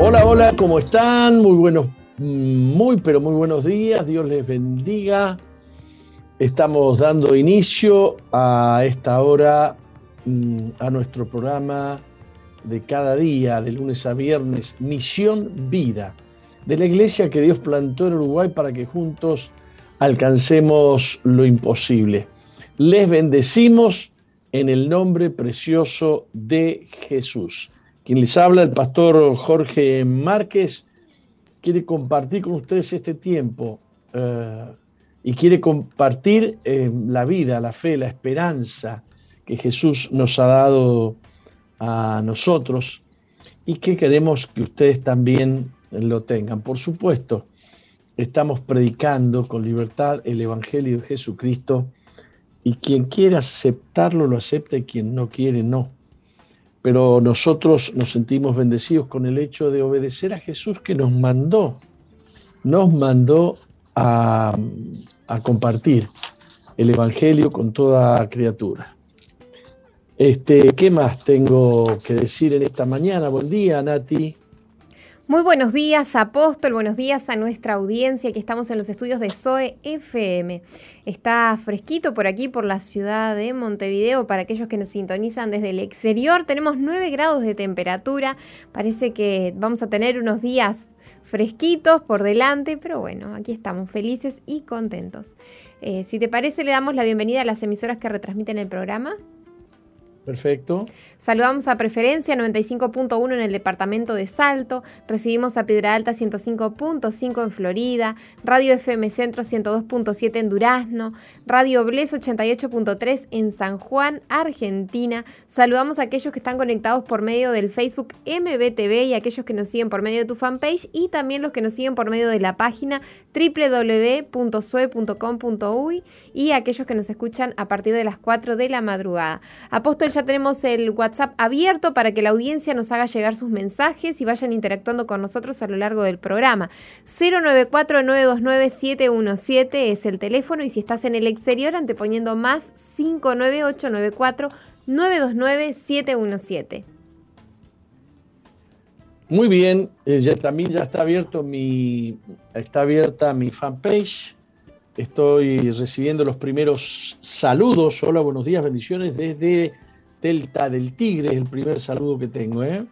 Hola, hola, ¿cómo están? Muy buenos, muy, pero muy buenos días. Dios les bendiga. Estamos dando inicio a esta hora mm, a nuestro programa de cada día, de lunes a viernes, Misión Vida, de la iglesia que Dios plantó en Uruguay para que juntos alcancemos lo imposible. Les bendecimos en el nombre precioso de Jesús. Quien les habla, el pastor Jorge Márquez, quiere compartir con ustedes este tiempo eh, y quiere compartir eh, la vida, la fe, la esperanza que Jesús nos ha dado a nosotros y que queremos que ustedes también lo tengan. Por supuesto, estamos predicando con libertad el Evangelio de Jesucristo y quien quiera aceptarlo lo acepta y quien no quiere no. Pero nosotros nos sentimos bendecidos con el hecho de obedecer a Jesús que nos mandó, nos mandó a, compartir el Evangelio con toda criatura. Este, ¿Qué más tengo que decir en esta mañana? Buen día, Nati. Muy buenos días, apóstol. Buenos días a nuestra audiencia que estamos en los estudios de SOE FM. Está fresquito por aquí, por la ciudad de Montevideo. Para aquellos que nos sintonizan desde el exterior, tenemos 9 grados de temperatura. Parece que vamos a tener unos días fresquitos por delante, pero bueno, aquí estamos felices y contentos. Eh, si te parece, le damos la bienvenida a las emisoras que retransmiten el programa. Perfecto. Saludamos a Preferencia 95.1 en el departamento de Salto, recibimos a Piedra Alta 105.5 en Florida, Radio FM Centro 102.7 en Durazno, Radio Bles 88.3 en San Juan, Argentina. Saludamos a aquellos que están conectados por medio del Facebook MBTV y aquellos que nos siguen por medio de tu fanpage y también los que nos siguen por medio de la página www.soe.com.uy y aquellos que nos escuchan a partir de las 4 de la madrugada. Apóstol ya tenemos el WhatsApp abierto para que la audiencia nos haga llegar sus mensajes y vayan interactuando con nosotros a lo largo del programa. 094-929-717 es el teléfono y si estás en el exterior anteponiendo más 59894-929-717. Muy bien, eh, ya, también ya está abierto mi está abierta mi fanpage. Estoy recibiendo los primeros saludos. Hola, buenos días, bendiciones desde Delta del Tigre, el primer saludo que tengo. ¿eh?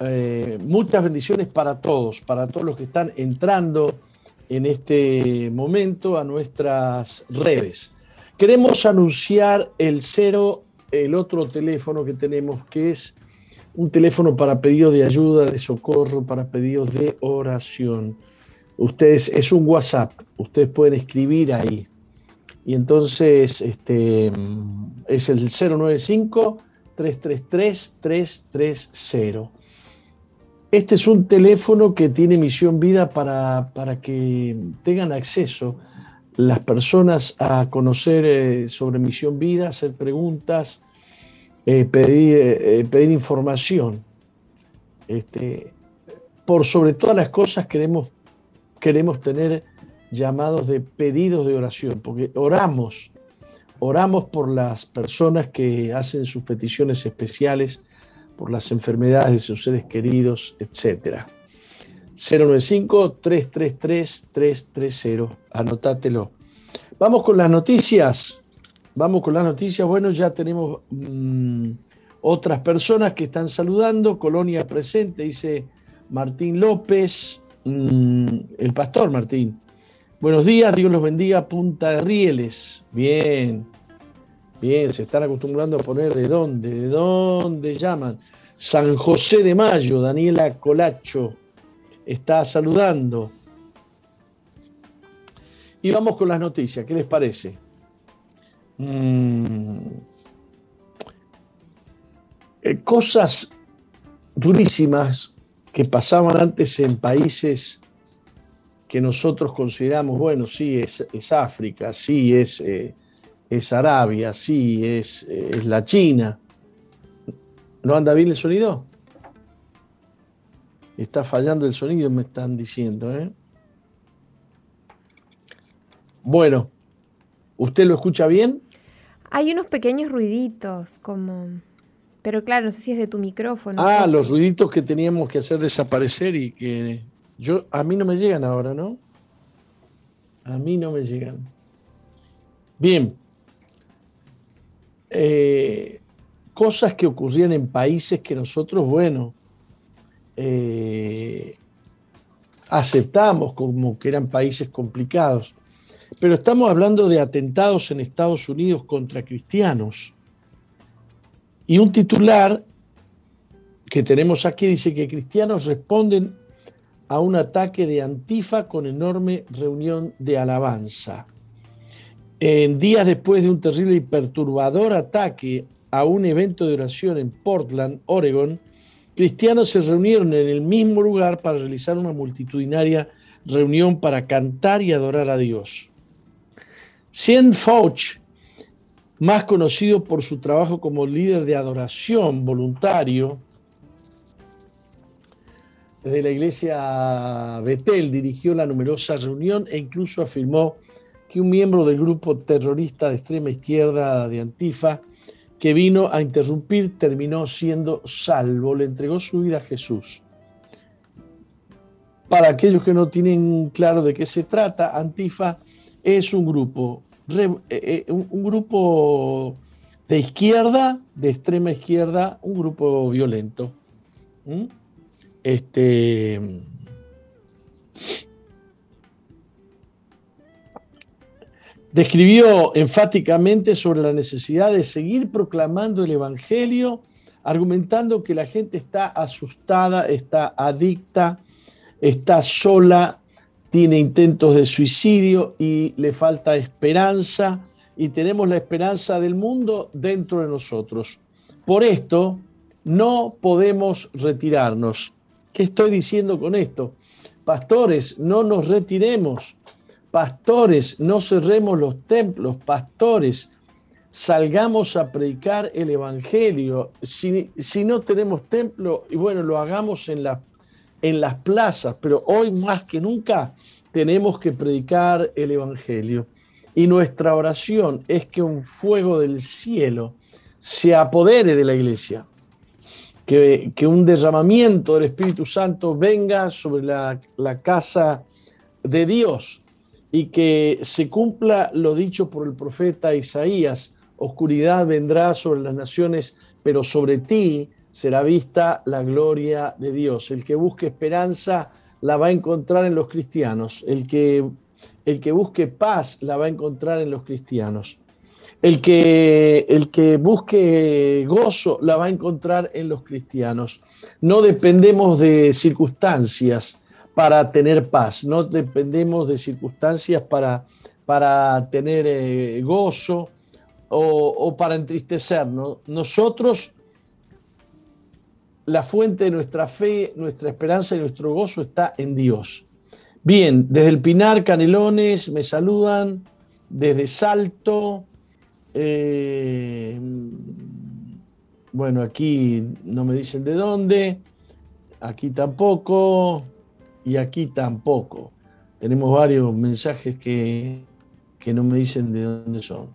¿eh? muchas bendiciones para todos, para todos los que están entrando en este momento a nuestras redes. Queremos anunciar el cero, el otro teléfono que tenemos, que es un teléfono para pedidos de ayuda, de socorro, para pedidos de oración. Ustedes, es un WhatsApp, ustedes pueden escribir ahí. Y entonces este, es el 095-333-330. Este es un teléfono que tiene misión vida para, para que tengan acceso las personas a conocer eh, sobre misión vida, hacer preguntas, eh, pedir, eh, pedir, información. Este, por sobre todas las cosas queremos, queremos tener llamados de pedidos de oración, porque oramos, oramos por las personas que hacen sus peticiones especiales, por las enfermedades de sus seres queridos, etc. 095-333-330, anótatelo. Vamos con las noticias. Vamos con las noticias. Bueno, ya tenemos mm, otras personas que están saludando. Colonia presente, dice Martín López, mm, el pastor Martín. Buenos días, Dios los bendiga, Punta de Rieles. Bien, bien, se están acostumbrando a poner de dónde, de dónde llaman. San José de Mayo, Daniela Colacho está saludando. Y vamos con las noticias, ¿qué les parece? Mm. Eh, cosas durísimas que pasaban antes en países que nosotros consideramos, bueno, sí, es, África, sí, es, eh, es Arabia, sí, es, es la China. ¿No anda bien el sonido? Está fallando el sonido, me están diciendo. ¿eh? Bueno, ¿usted lo escucha bien? Hay unos pequeños ruiditos, como... Pero claro, no sé si es de tu micrófono. Ah, los ruiditos que teníamos que hacer desaparecer y que yo a mí no me llegan ahora, ¿no? A mí no me llegan. Bien. Eh, cosas que ocurrían en países que nosotros, bueno, eh, aceptamos como que eran países complicados. Pero estamos hablando de atentados en Estados Unidos contra cristianos. Y un titular que tenemos aquí dice que cristianos responden a un ataque de Antifa con enorme reunión de alabanza. En días después de un terrible y perturbador ataque a un evento de oración en Portland, Oregon, cristianos se reunieron en el mismo lugar para realizar una multitudinaria reunión para cantar y adorar a Dios. Cien Fauch, más conocido por su trabajo como líder de adoración voluntario de la iglesia Betel, dirigió la numerosa reunión e incluso afirmó que un miembro del grupo terrorista de extrema izquierda de Antifa que vino a interrumpir terminó siendo salvo, le entregó su vida a Jesús. Para aquellos que no tienen claro de qué se trata, Antifa es un grupo, eh, eh, un, grupo de izquierda, de extrema izquierda, un grupo violento. ¿Mm? Este, describió enfáticamente sobre la necesidad de seguir proclamando el Evangelio, argumentando que la gente está asustada, está adicta, está sola, tiene intentos de suicidio y le falta esperanza y tenemos la esperanza del mundo dentro de nosotros. Por esto no podemos retirarnos. ¿Qué estoy diciendo con esto? Pastores, no nos retiremos Pastores, no cerremos los templos, pastores, salgamos a predicar el Evangelio. Si, no tenemos templo, y bueno, lo hagamos en, la, en las plazas, pero hoy más que nunca tenemos que predicar el Evangelio. Y nuestra oración es que un fuego del cielo se apodere de la iglesia, que, un derramamiento del Espíritu Santo venga sobre la, la casa de Dios y que se cumpla lo dicho por el profeta Isaías, oscuridad vendrá sobre las naciones, pero sobre ti será vista la gloria de Dios. El que busque esperanza la va a encontrar en los cristianos, el que, el que busque paz la va a encontrar en los cristianos. El que, el que busque gozo la va a encontrar en los cristianos. No dependemos de circunstancias, para tener paz, no dependemos de circunstancias para, para tener eh, gozo o, para entristecernos. Nosotros, la fuente de nuestra fe, nuestra esperanza y nuestro gozo está en Dios. Bien, desde el Pinar, Canelones, me saludan, desde Salto, eh, bueno, aquí no me dicen de dónde, aquí tampoco, y aquí tampoco. Tenemos varios mensajes que, no me dicen de dónde son.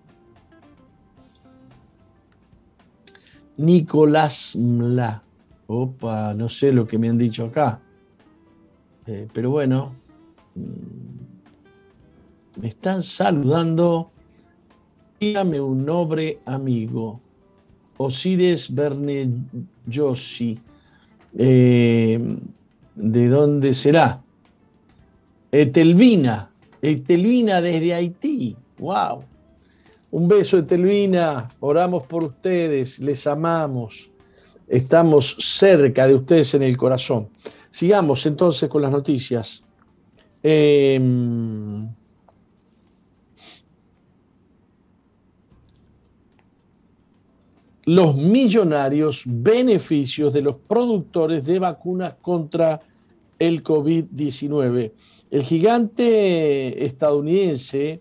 Nicolás Mla. Opa, no sé lo que me han dicho acá. Eh, pero bueno, mm, me están saludando. Dígame un nombre amigo. Osiris Berne Yossi. Eh, ¿De dónde será? Etelvina, Etelvina desde Haití. ¡Wow! Un beso, Etelvina. Oramos por ustedes, les amamos. Estamos cerca de ustedes en el corazón. Sigamos entonces con las noticias. Em, los millonarios beneficios de los productores de vacunas contra el COVID-19. El gigante estadounidense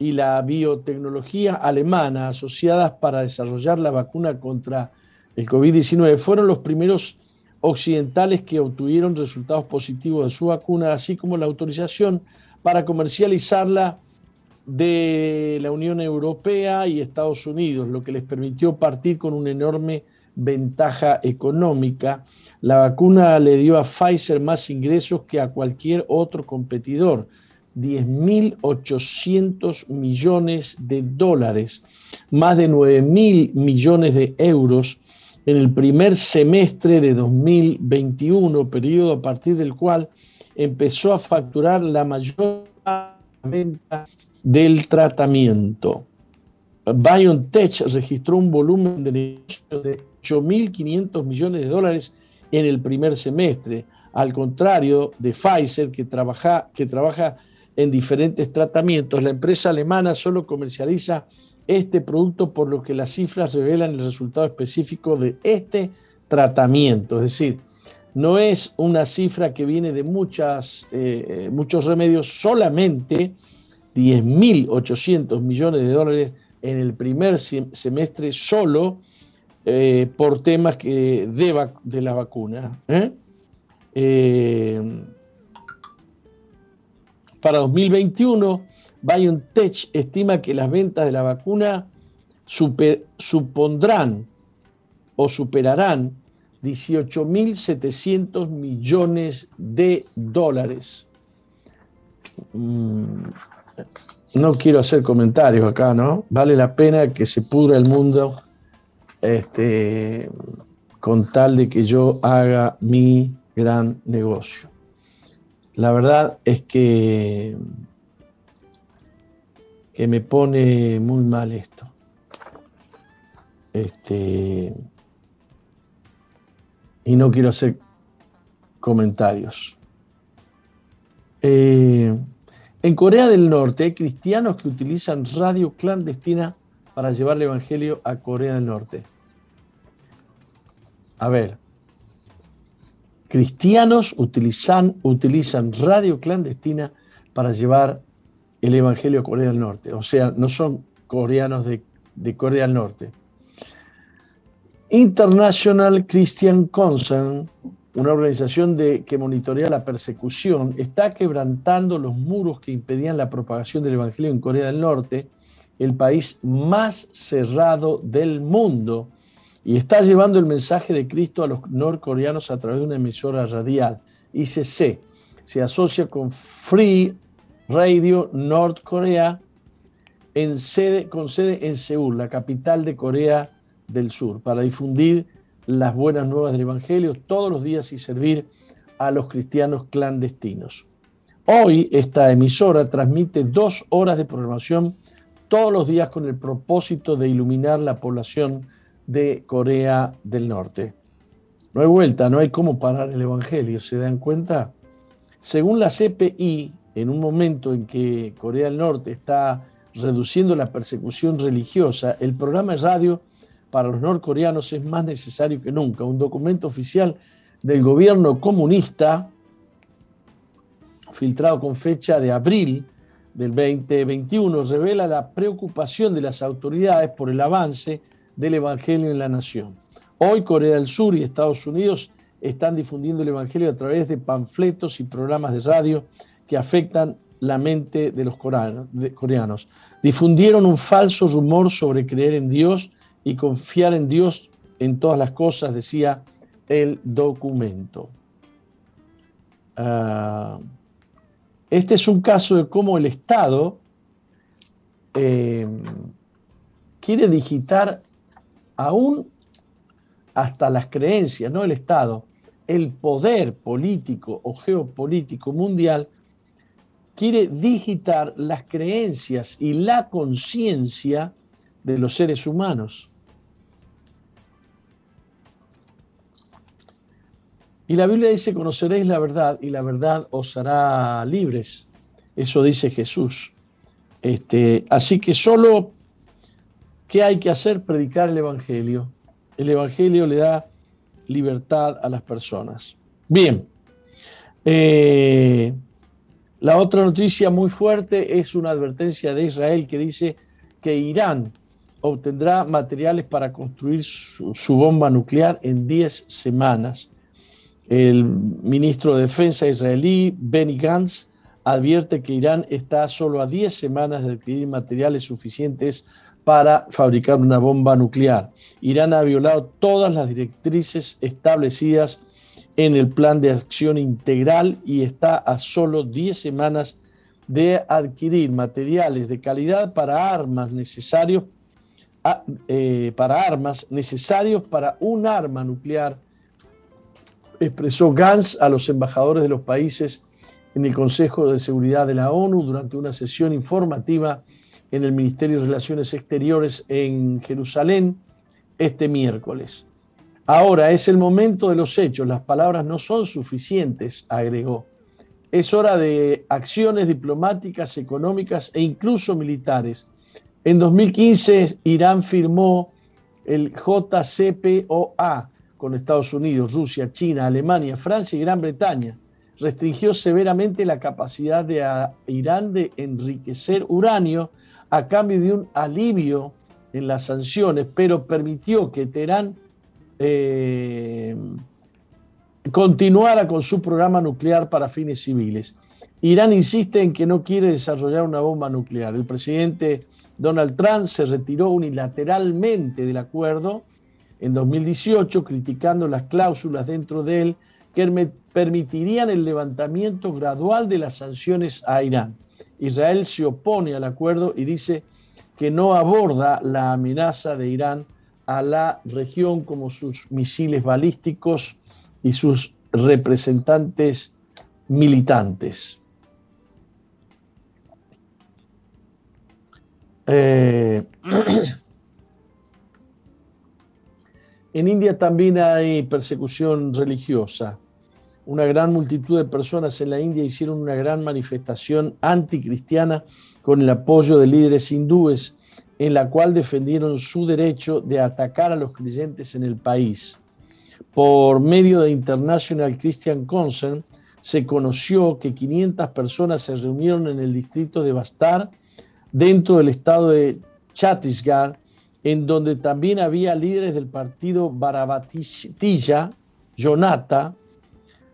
y la biotecnología alemana asociadas para desarrollar la vacuna contra el COVID-19 fueron los primeros occidentales que obtuvieron resultados positivos de su vacuna, así como la autorización para comercializarla de la Unión Europea y Estados Unidos, lo que les permitió partir con un enorme ventaja económica. La vacuna le dio a Pfizer más ingresos que a cualquier otro competidor, 10.800 millones de dólares, más de 9.000 millones de euros en el primer semestre de 2021, periodo a partir del cual empezó a facturar la mayor venta del tratamiento. BioNTech registró un volumen de negocios de 8.500 millones de dólares en el primer semestre, al contrario de Pfizer, que trabaja, que trabaja en diferentes tratamientos. La empresa alemana solo comercializa este producto, por lo que las cifras revelan el resultado específico de este tratamiento. Es decir, no es una cifra que viene de eh, muchos remedios, solamente 10.800 millones de dólares en el primer semestre solo eh, por temas que de, la vacuna. ¿eh? para 2021, BioNTech estima que las ventas de la vacuna supondrán o superarán 18.700 millones de dólares. Mm, no quiero hacer comentarios acá, ¿no? Vale la pena que se pudra el mundo este, con tal de que yo haga mi gran negocio. La verdad es que, que me pone muy mal esto. Este, y no quiero hacer comentarios. Eh, en Corea del Norte hay cristianos que utilizan radio clandestina para llevar el Evangelio a Corea del Norte. A ver, cristianos utilizan, utilizan radio clandestina para llevar el Evangelio a Corea del Norte. O sea, no son coreanos de, de Corea del Norte. International Christian Concern, una organización que monitorea la persecución, está quebrantando los muros que impedían la propagación del Evangelio en Corea del Norte, el país más cerrado del mundo, y está llevando el mensaje de Cristo a los norcoreanos a través de una emisora radial, ICC. Se asocia con Free Radio North Korea en sede, con sede en Seúl, la capital de Corea del Sur, para difundir las buenas nuevas del Evangelio todos los días y servir a los cristianos clandestinos. Hoy esta emisora transmite dos horas de programación todos los días con el propósito de iluminar la población de Corea del Norte. No hay vuelta, no hay cómo parar el Evangelio, ¿se dan cuenta? Según la CPI, en un momento en que Corea del Norte está reduciendo la persecución religiosa, el programa de radio para los norcoreanos es más necesario que nunca. Un documento oficial del gobierno comunista, filtrado con fecha de abril del 2021, revela la preocupación de las autoridades por el avance del Evangelio en la nación. Hoy Corea del Sur y Estados Unidos están difundiendo el Evangelio a través de panfletos y programas de radio que afectan la mente de los coreanos. Difundieron un falso rumor sobre creer en Dios y confiar en Dios en todas las cosas, decía el documento. Ah, este es un caso de cómo el Estado eh, quiere digitar aún hasta las creencias, no el Estado, el poder político o geopolítico mundial quiere digitar las creencias y la conciencia de los seres humanos. Y la Biblia dice, conoceréis la verdad y la verdad os hará libres. Eso dice Jesús. Este, así que solo, ¿qué hay que hacer? Predicar el Evangelio. El Evangelio le da libertad a las personas. Bien. Eh, la otra noticia muy fuerte es una advertencia de Israel que dice que Irán obtendrá materiales para construir su, su bomba nuclear en 10 semanas. El ministro de Defensa israelí, Benny Gantz, advierte que Irán está solo a 10 semanas de adquirir materiales suficientes para fabricar una bomba nuclear. Irán ha violado todas las directrices establecidas en el plan de acción integral y está a solo 10 semanas de adquirir materiales de calidad para armas necesarios eh, para armas necesarios para un arma nuclear, expresó Gantz a los embajadores de los países en el Consejo de Seguridad de la ONU durante una sesión informativa en el Ministerio de Relaciones Exteriores en Jerusalén este miércoles. Ahora es el momento de los hechos, las palabras no son suficientes, agregó. Es hora de acciones diplomáticas, económicas e incluso militares. En 2015 Irán firmó el JCPOA con Estados Unidos, Rusia, China, Alemania, Francia y Gran Bretaña. Restringió severamente la capacidad de Irán de enriquecer uranio a cambio de un alivio en las sanciones, pero permitió que Teherán eh, continuara con su programa nuclear para fines civiles. Irán insiste en que no quiere desarrollar una bomba nuclear. El presidente Donald Trump se retiró unilateralmente del acuerdo en 2018, criticando las cláusulas dentro de él que permitirían el levantamiento gradual de las sanciones a Irán. Israel se opone al acuerdo y dice que no aborda la amenaza de Irán a la región como sus misiles balísticos y sus representantes militantes. Eh, en India también hay persecución religiosa una gran multitud de personas en la India hicieron una gran manifestación anticristiana con el apoyo de líderes hindúes, en la cual defendieron su derecho de atacar a los creyentes en el país. Por medio de International Christian Concern, se conoció que 500 personas se reunieron en el distrito de Bastar, dentro del estado de Chhattisgarh, en donde también había líderes del partido Barabatilla, Jonata,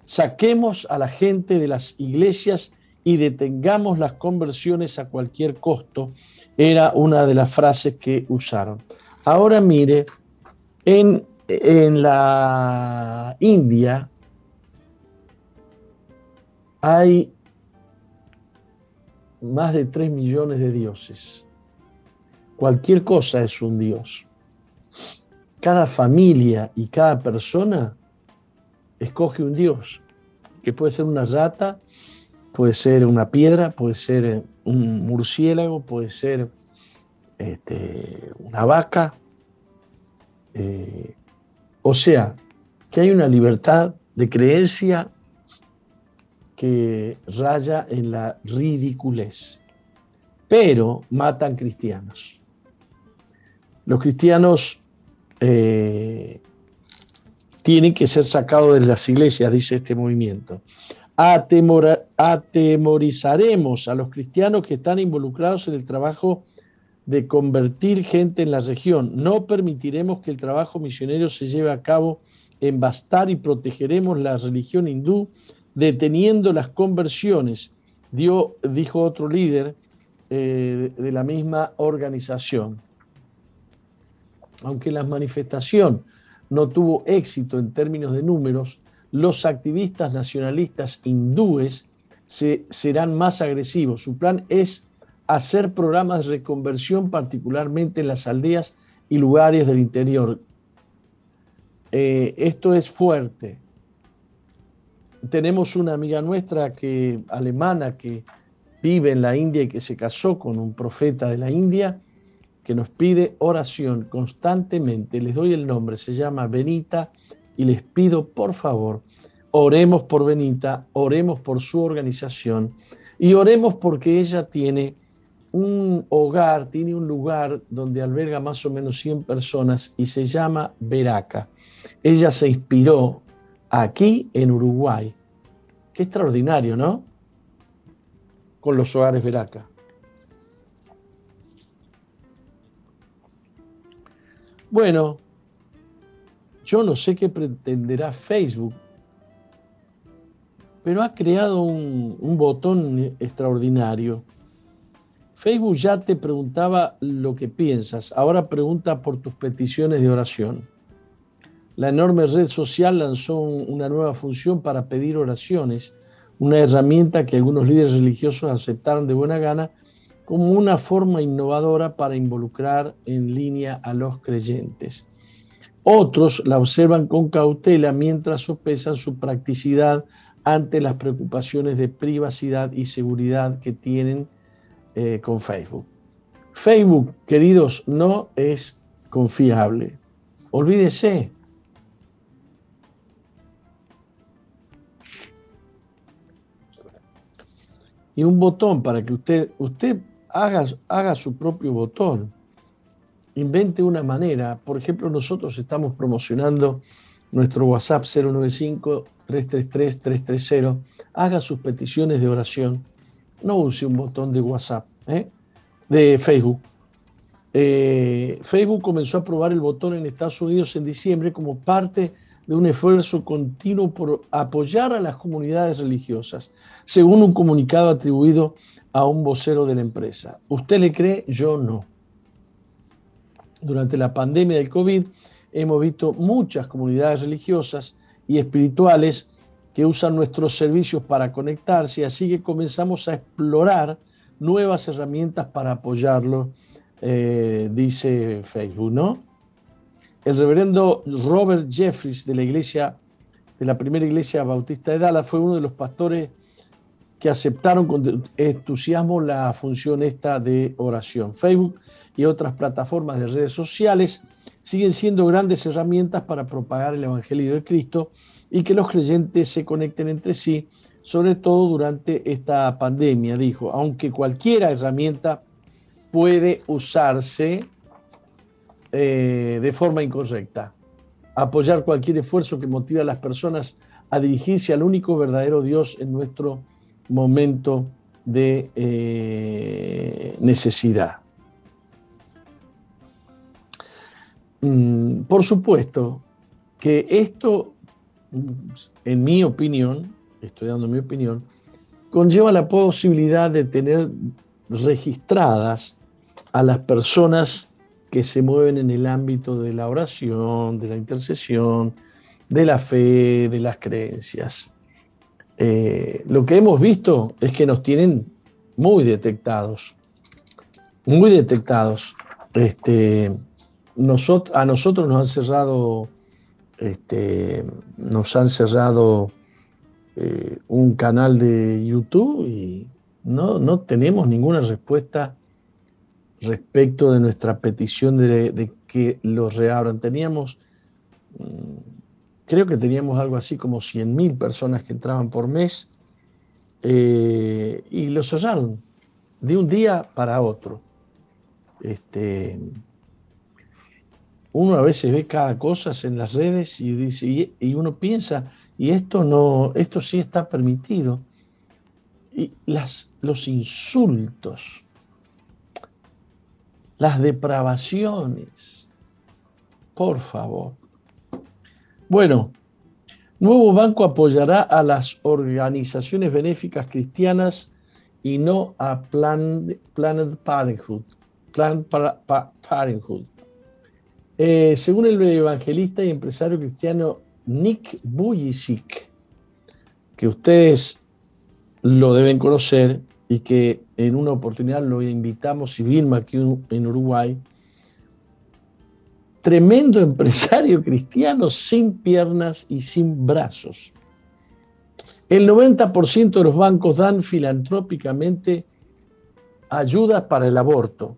Saquemos a la gente de las iglesias y detengamos las conversiones a cualquier costo, era una de las frases que usaron. Ahora mire, en, en la India hay más de 3 millones de dioses. Cualquier cosa es un dios. Cada familia y cada persona escoge un dios, que puede ser una rata, puede ser una piedra, puede ser un murciélago, puede ser este, una vaca. Eh, o sea, que hay una libertad de creencia que raya en la ridiculez. Pero matan cristianos. Los cristianos eh, tienen que ser sacados de las iglesias, dice este movimiento. atemorizaremos a los cristianos que están involucrados en el trabajo de convertir gente en la región. No permitiremos que el trabajo misionero se lleve a cabo en Bastar y protegeremos la religión hindú deteniendo las conversiones, dio, dijo otro líder eh, de la misma organización. Aunque las manifestaciones no tuvo éxito en términos de números, los activistas nacionalistas hindúes se, serán más agresivos. Su plan es hacer programas de reconversión, particularmente en las aldeas y lugares del interior. Eh, esto es fuerte. Tenemos una amiga nuestra que, alemana que vive en la India y que se casó con un profeta de la India que nos pide oración constantemente. Les doy el nombre, se llama Benita y les pido por favor, oremos por Benita, oremos por su organización y oremos porque ella tiene un hogar, tiene un lugar donde alberga más o menos 100 personas y se llama Veraca. Ella se inspiró aquí en Uruguay. Qué extraordinario, ¿no? Con los hogares Veraca. Bueno, yo no sé qué pretenderá Facebook, pero ha creado un, botón extraordinario Facebook ya te preguntaba lo que piensas, ahora pregunta por tus peticiones de oración. La enorme red social lanzó una nueva función para pedir oraciones, una herramienta que algunos líderes religiosos aceptaron de buena gana como una forma innovadora para involucrar en línea a los creyentes. Otros la observan con cautela mientras sopesan su practicidad ante las preocupaciones de privacidad y seguridad que tienen eh, con Facebook. Facebook, queridos, no es confiable. Olvídese. Y un botón para que usted, usted haga, haga su propio botón invente una manera. Por ejemplo, nosotros estamos promocionando nuestro WhatsApp 095-333-330. Haga sus peticiones de oración. No use un botón de WhatsApp, ¿eh? de Facebook. Eh, Facebook comenzó a probar el botón en Estados Unidos en diciembre como parte de un esfuerzo continuo por apoyar a las comunidades religiosas, según un comunicado atribuido a un vocero de la empresa. ¿Usted le cree? Yo no durante la pandemia del COVID hemos visto muchas comunidades religiosas y espirituales que usan nuestros servicios para conectarse, así que comenzamos a explorar nuevas herramientas para apoyarlo, eh, dice Facebook, ¿no? El reverendo Robert Jeffries de la iglesia, de la primera iglesia bautista de Dallas, fue uno de los pastores que aceptaron con entusiasmo la función esta de oración. Facebook y otras plataformas de redes sociales siguen siendo grandes herramientas para propagar el Evangelio de Cristo y que los creyentes se conecten entre sí, sobre todo durante esta pandemia, dijo, aunque cualquier herramienta puede usarse eh, de forma incorrecta. Apoyar cualquier esfuerzo que motive a las personas a dirigirse al único verdadero Dios en nuestro momento de eh, necesidad. Mm, por supuesto que esto, en mi opinión, estoy dando mi opinión, conlleva la posibilidad de tener registradas a las personas que se mueven en el ámbito de la oración, de la intercesión, de la fe, de las creencias. Eh, lo que hemos visto es que nos tienen muy detectados, muy detectados. Este, a nosotros nos han cerrado, este, nos han cerrado eh, un canal de YouTube y no, no tenemos ninguna respuesta respecto de nuestra petición de, que los reabran. Teníamos, mm, creo que teníamos algo así como 100.000 personas que entraban por mes eh, y los cerraron de un día para otro. Este, uno a veces ve cada cosa en las redes y, dice, y, uno piensa, y esto no, esto sí está permitido. Y las, los insultos, las depravaciones, por favor. Bueno, Nuevo Banco apoyará a las organizaciones benéficas cristianas y no a Planned, Parenthood. Parenthood. Eh, según el evangelista y empresario cristiano Nick Bujicic, que ustedes lo deben conocer y que en una oportunidad lo invitamos y Vilma aquí en Uruguay, tremendo empresario cristiano sin piernas y sin brazos. El 90% de los bancos dan filantrópicamente ayudas para el aborto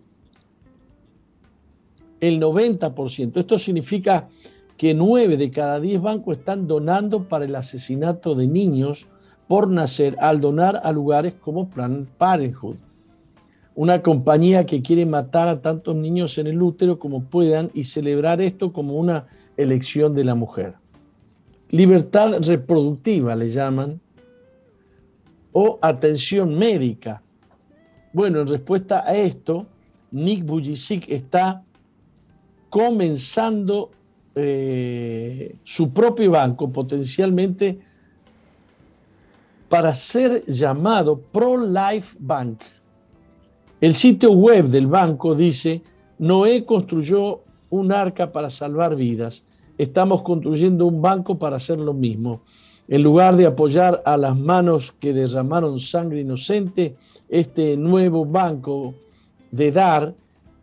el 90%. Esto significa que 9 de cada 10 bancos están donando para el asesinato de niños por nacer al donar a lugares como Planned Parenthood, una compañía que quiere matar a tantos niños en el útero como puedan y celebrar esto como una elección de la mujer. Libertad reproductiva le llaman, o atención médica. Bueno, en respuesta a esto, Nick Bujicic está comenzando eh, su propio banco potencialmente para ser llamado Pro Life Bank. El sitio web del banco dice, Noé construyó un arca para salvar vidas. Estamos construyendo un banco para hacer lo mismo. En lugar de apoyar a las manos que derramaron sangre inocente, este nuevo banco de dar,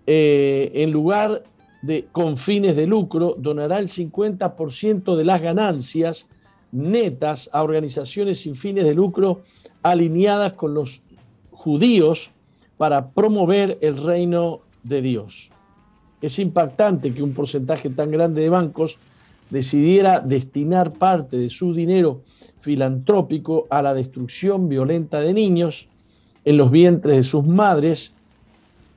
eh, en lugar de con fines de lucro, donará el 50% de las ganancias netas a organizaciones sin fines de lucro alineadas con los judíos para promover el reino de Dios. Es impactante que un porcentaje tan grande de bancos decidiera destinar parte de su dinero filantrópico a la destrucción violenta de niños en los vientres de sus madres.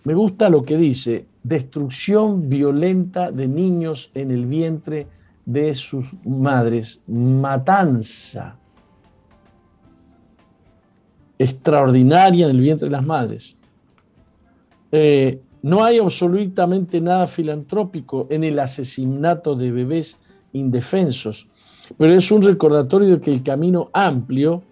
Me gusta lo que dice, destrucción violenta de niños en el vientre de sus madres, matanza extraordinaria en el vientre de las madres. Eh, no hay absolutamente nada filantrópico en el asesinato de bebés indefensos, pero es un recordatorio de que el camino amplio,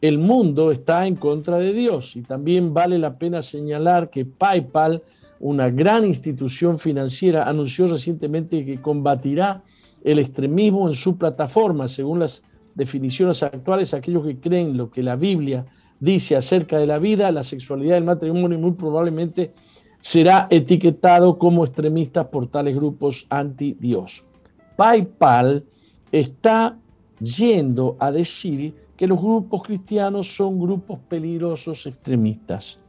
el mundo está en contra de Dios. Y también vale la pena señalar que PayPal, una gran institución financiera, anunció recientemente que combatirá el extremismo en su plataforma, según las definiciones actuales, aquellos que creen lo que la Biblia dice acerca de la vida, la sexualidad, el matrimonio, muy probablemente será etiquetado como extremista por tales grupos anti-Dios. PayPal está yendo a decir que los grupos cristianos son grupos peligrosos extremistas.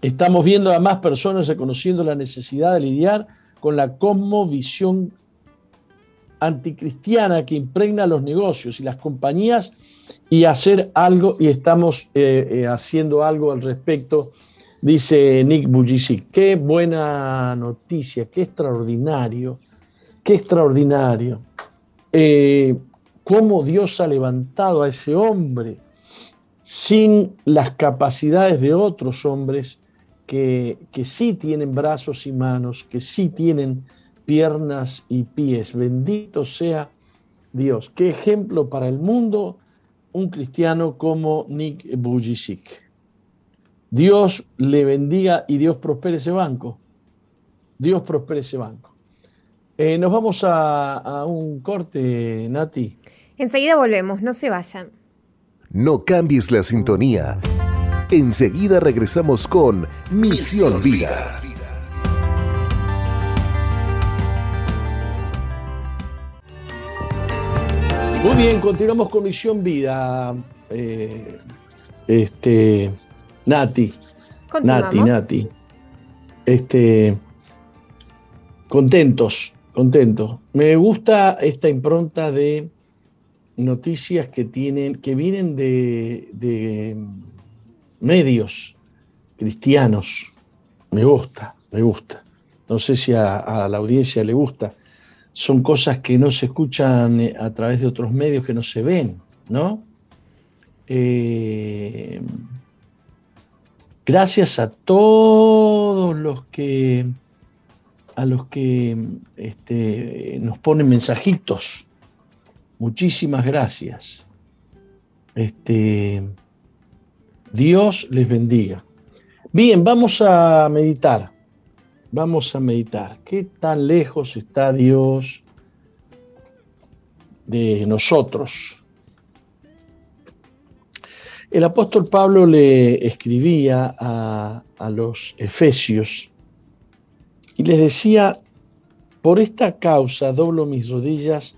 Estamos viendo a más personas reconociendo la necesidad de lidiar con la cosmovisión anticristiana que impregna los negocios y las compañías y hacer algo, y estamos eh, eh, haciendo algo al respecto, dice Nick Bujicic. Qué buena noticia, qué extraordinario, qué extraordinario. Eh, cómo Dios ha levantado a ese hombre sin las capacidades de otros hombres que, que sí tienen brazos y manos, que sí tienen piernas y pies. Bendito sea Dios. Qué ejemplo para el mundo un cristiano como Nick Bujicic. Dios le bendiga y Dios prospere ese banco. Dios prospere ese banco. Eh, nos vamos a, a un corte, Nati. Enseguida volvemos, no se vayan. No cambies la sintonía. Enseguida regresamos con Misión Vida. Muy bien, continuamos con Misión Vida. Eh, este, Nati. Nati, Nati. Este, contentos, contentos. Me gusta esta impronta de noticias que tienen, que vienen de, de medios cristianos. Me gusta, me gusta. No sé si a la audiencia le gusta son cosas que no se escuchan eh, a través de otros medios que no se ven, ¿no? Eh, gracias a todos los que a los que este, nos ponen mensajitos. Muchísimas gracias. Este, Dios les bendiga. Bien, vamos a meditar vamos a meditar. ¿Qué tan lejos está Dios de nosotros? El apóstol Pablo le escribía a, los efesios y les decía, por esta causa doblo mis rodillas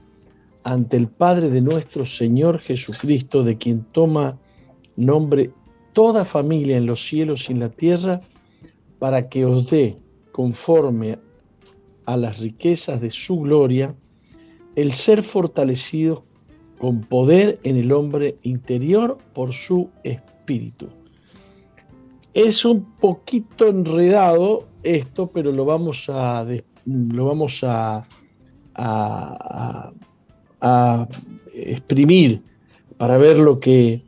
ante el Padre de nuestro Señor Jesucristo, de quien toma nombre toda familia en los cielos y en la tierra, para que os dé conforme a las riquezas de su gloria, el ser fortalecido con poder en el hombre interior por su espíritu. Es un poquito enredado esto, pero lo vamos a, lo vamos a, a, exprimir para ver lo que,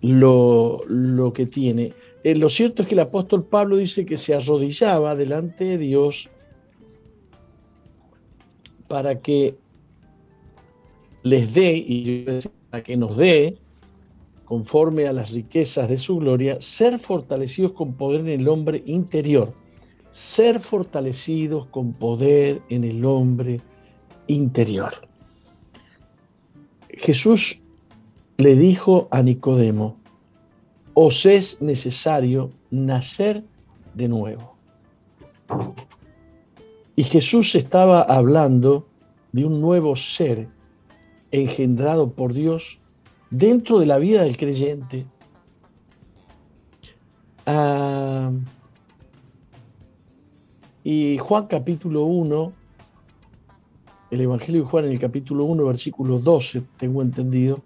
lo, lo que tiene. Eh, lo cierto es que el apóstol Pablo dice que se arrodillaba delante de Dios para que les dé y para que nos dé conforme a las riquezas de su gloria, ser fortalecidos con poder en el hombre interior. Ser fortalecidos con poder en el hombre interior. Jesús le dijo a Nicodemo, os es necesario nacer de nuevo. Y Jesús estaba hablando de un nuevo ser engendrado por Dios dentro de la vida del creyente. Ah, y Juan capítulo 1, el Evangelio de Juan en el capítulo 1, versículo 12, tengo entendido,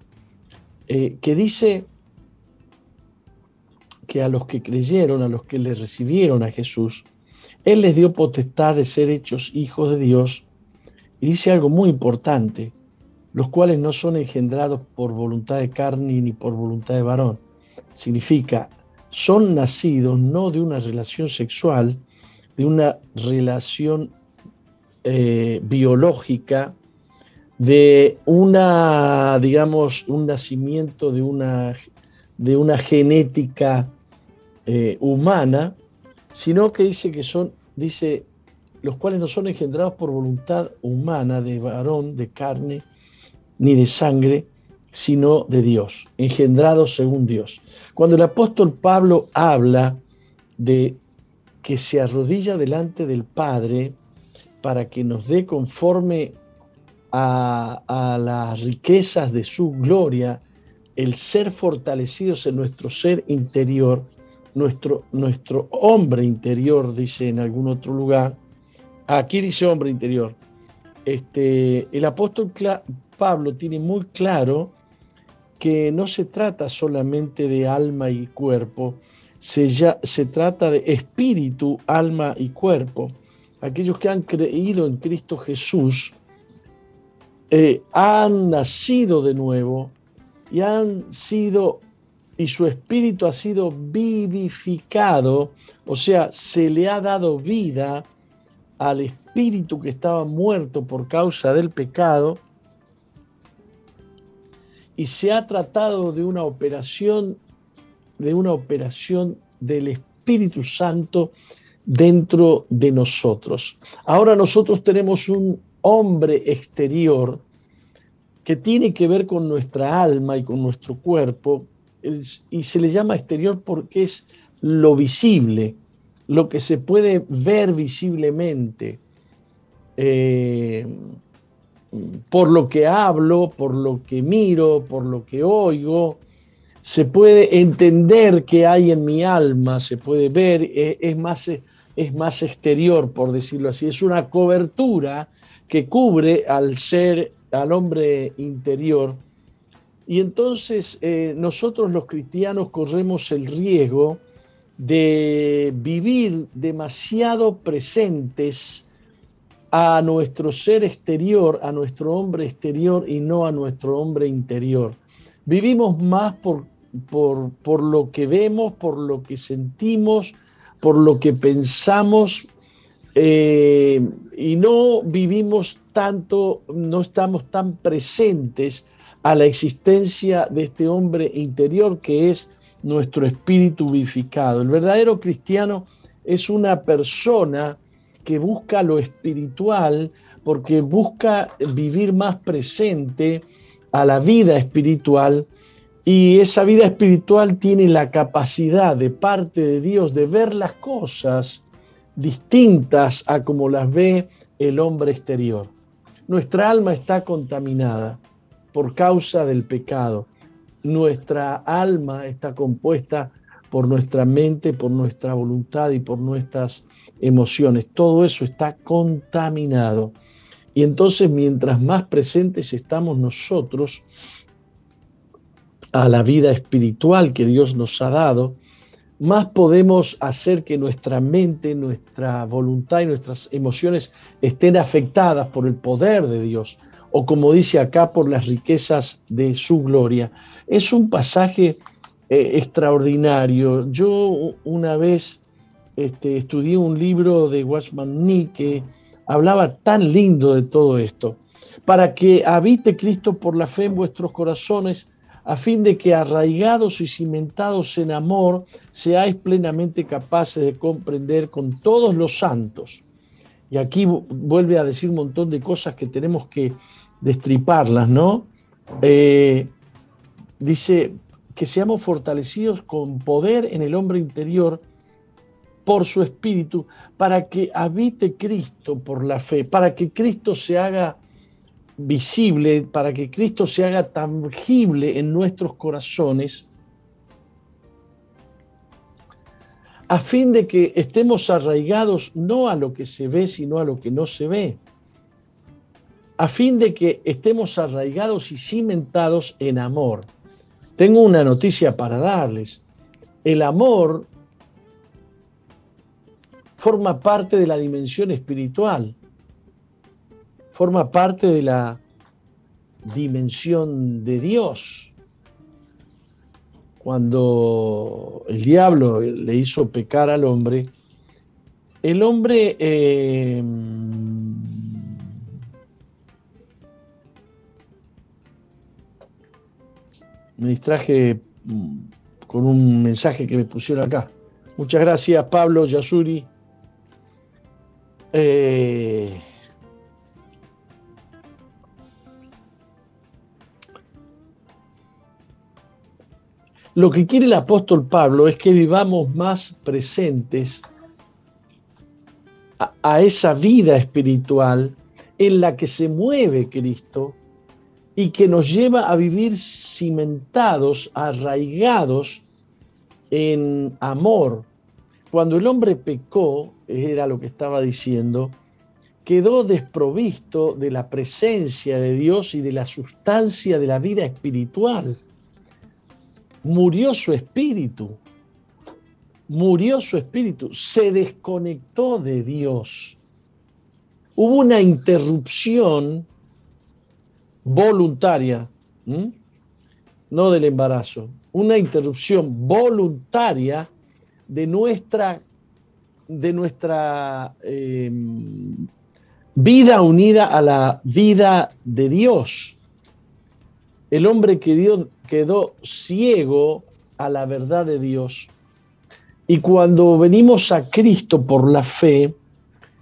eh, que dice que a los que creyeron, a los que le recibieron a Jesús, Él les dio potestad de ser hechos hijos de Dios. Y dice algo muy importante, los cuales no son engendrados por voluntad de carne ni por voluntad de varón. Significa, son nacidos no de una relación sexual, de una relación eh, biológica, de una, digamos, un nacimiento de una, de una genética eh, humana, sino que dice que son, dice, los cuales no son engendrados por voluntad humana de varón, de carne, ni de sangre, sino de Dios, engendrados según Dios. Cuando el apóstol Pablo habla de que se arrodilla delante del Padre para que nos dé conforme a, las riquezas de su gloria, el ser fortalecidos en nuestro ser interior, nuestro, nuestro hombre interior, dice en algún otro lugar, aquí dice hombre interior, este, el apóstol Pablo tiene muy claro que no se trata solamente de alma y cuerpo, se, se trata de espíritu, alma y cuerpo. Aquellos que han creído en Cristo Jesús eh, han nacido de nuevo y han sido, y su espíritu ha sido vivificado, o sea, se le ha dado vida al espíritu que estaba muerto por causa del pecado y se ha tratado de una operación, de una operación del Espíritu Santo dentro de nosotros. Ahora nosotros tenemos un hombre exterior que tiene que ver con nuestra alma y con nuestro cuerpo, y se le llama exterior porque es lo visible, lo que se puede ver visiblemente. Eh, por lo que hablo, por lo que miro, por lo que oigo, se puede entender qué hay en mi alma, se puede ver, e, es más, es más exterior, por decirlo así, es una cobertura que cubre al ser, al hombre interior. Y entonces eh, nosotros los cristianos corremos el riesgo de vivir demasiado presentes a nuestro ser exterior, a nuestro hombre exterior y no a nuestro hombre interior. Vivimos más por, por, lo que vemos, por lo que sentimos, por lo que pensamos eh, y no vivimos tanto, no estamos tan presentes a la existencia de este hombre interior que es nuestro espíritu vivificado. El verdadero cristiano es una persona que busca lo espiritual porque busca vivir más presente a la vida espiritual y esa vida espiritual tiene la capacidad de parte de Dios de ver las cosas distintas a como las ve el hombre exterior. Nuestra alma está contaminada por causa del pecado. Nuestra alma está compuesta por nuestra mente, por nuestra voluntad y por nuestras emociones. Todo eso está contaminado. Y entonces mientras más presentes estamos nosotros a la vida espiritual que Dios nos ha dado, más podemos hacer que nuestra mente, nuestra voluntad y nuestras emociones estén afectadas por el poder de Dios, o como dice acá, por las riquezas de su gloria. Es un pasaje eh, extraordinario. Yo una vez este, estudié un libro de Watchman Nee que hablaba tan lindo de todo esto. Para que habite Cristo por la fe en vuestros corazones, a fin de que arraigados y cimentados en amor, seáis plenamente capaces de comprender con todos los santos. Y aquí vuelve a decir un montón de cosas que tenemos que destriparlas, ¿no? Eh, dice que seamos fortalecidos con poder en el hombre interior por su espíritu, para que habite Cristo por la fe, para que Cristo se haga visible, para que Cristo se haga tangible en nuestros corazones, a fin de que estemos arraigados no a lo que se ve, sino a lo que no se ve, a fin de que estemos arraigados y cimentados en amor. Tengo una noticia para darles. El amor forma parte de la dimensión espiritual forma parte de la dimensión de Dios. Cuando el diablo le hizo pecar al hombre, el hombre eh, me distraje mm, con un mensaje que me pusieron acá. Muchas gracias, Pablo Yasuri. Eh, Lo que quiere el apóstol Pablo es que vivamos más presentes a, esa vida espiritual en la que se mueve Cristo y que nos lleva a vivir cimentados, arraigados en amor. Cuando el hombre pecó, era lo que estaba diciendo, quedó desprovisto de la presencia de Dios y de la sustancia de la vida espiritual murió su espíritu, murió su espíritu, se desconectó de Dios. Hubo una interrupción voluntaria, no del embarazo, una interrupción voluntaria de nuestra, de nuestra em, vida unida a la vida de Dios. El hombre quedó, quedó ciego a la verdad de Dios. Y cuando venimos a Cristo por la fe,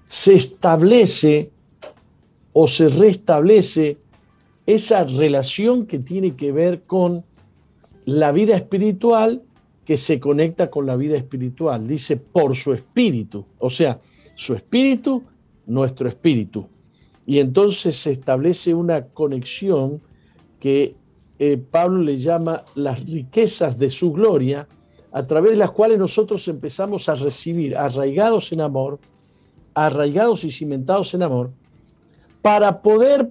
se establece o se restablece esa relación que tiene que ver con la vida espiritual que se conecta con la vida espiritual. Dice por su espíritu, o sea, su espíritu, nuestro espíritu. Y entonces se establece una conexión que eh, Pablo le llama las riquezas de su gloria, a través de las cuales nosotros empezamos a recibir, arraigados en amor, arraigados y cimentados en amor, para poder,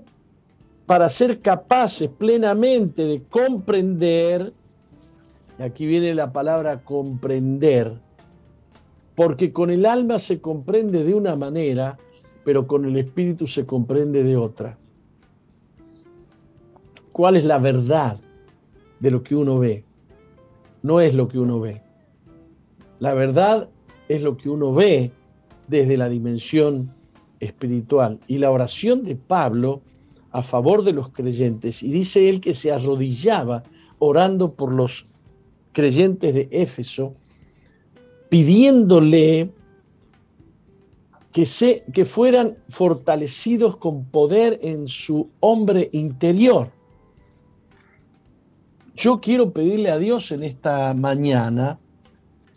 para ser capaces plenamente de comprender, y aquí viene la palabra comprender, porque con el alma se comprende de una manera, pero con el espíritu se comprende de otra cuál es la verdad de lo que uno ve. No es lo que uno ve. La verdad es lo que uno ve desde la dimensión espiritual. Y la oración de Pablo a favor de los creyentes, y dice él que se arrodillaba orando por los creyentes de Éfeso, pidiéndole que, se, que fueran fortalecidos con poder en su hombre interior yo quiero pedirle a Dios en esta mañana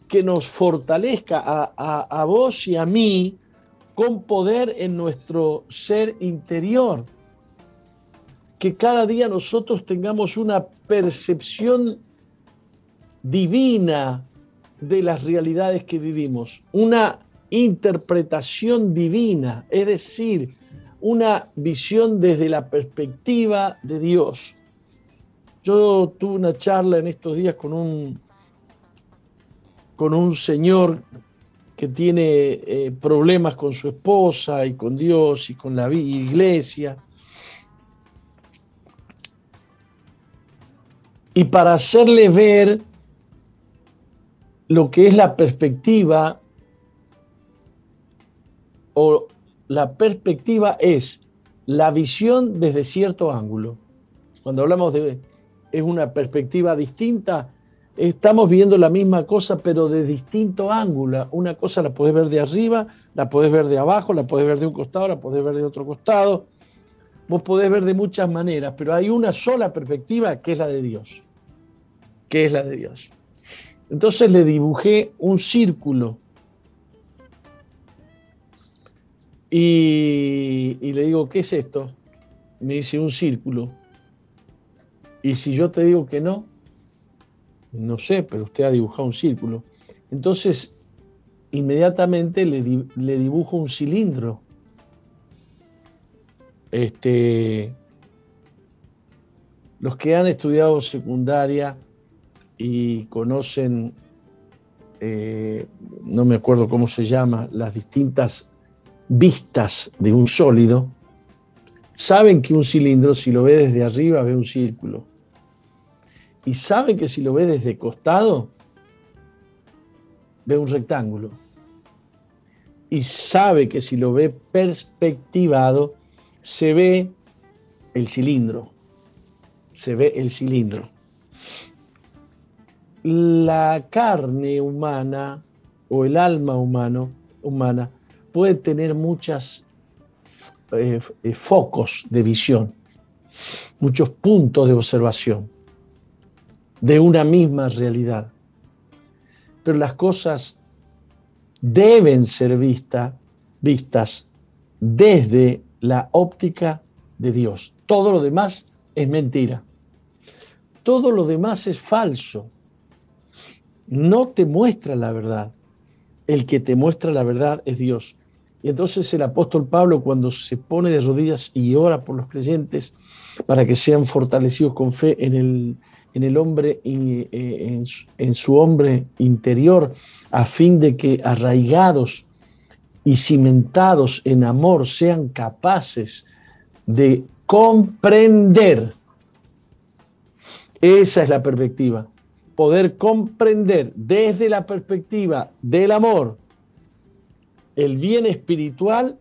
que nos fortalezca a, vos y a mí con poder en nuestro ser interior. Que cada día nosotros tengamos una percepción divina de las realidades que vivimos, una interpretación divina, es decir, una visión desde la perspectiva de Dios. Yo tuve una charla en estos días con un, con un señor que tiene eh, problemas con su esposa y con Dios y con la iglesia. Y para hacerle ver lo que es la perspectiva, o la perspectiva es la visión desde cierto ángulo. Cuando hablamos de es una perspectiva distinta, estamos viendo la misma cosa, pero de distinto ángulo. Una cosa la puedes ver de arriba, la puedes ver de abajo, la puedes ver de un costado, la puedes ver de otro costado. Vos podés ver de muchas maneras, pero hay una sola perspectiva que es la de Dios. Que es la de Dios. Entonces le dibujé un círculo. Y, y le digo, ¿qué es esto? Me dice un círculo. Y si yo te digo que no, no sé, pero usted ha dibujado un círculo. Entonces, inmediatamente le, dibujo un cilindro. Este, los que han estudiado secundaria y conocen, eh, no me acuerdo cómo se llama, las distintas vistas de un sólido, saben que un cilindro, si lo ve desde arriba, ve un círculo y sabe que si lo ve desde costado, ve un rectángulo. Y sabe que si lo ve perspectivado, se ve el cilindro. Se ve el cilindro. La carne humana o el alma humano, humana puede tener muchos eh, eh, focos de visión, muchos puntos de observación de una misma realidad. Pero las cosas deben ser vistas desde la óptica de Dios. Todo lo demás es mentira. Todo lo demás es falso. No te muestra la verdad. El que te muestra la verdad es Dios. Y entonces el apóstol Pablo cuando se pone de rodillas y ora por los creyentes para que sean fortalecidos con fe en el, en el hombre, eh, en su hombre interior, a fin de que arraigados y cimentados en amor sean capaces de comprender. Esa es la perspectiva. Poder comprender desde la perspectiva del amor el bien espiritual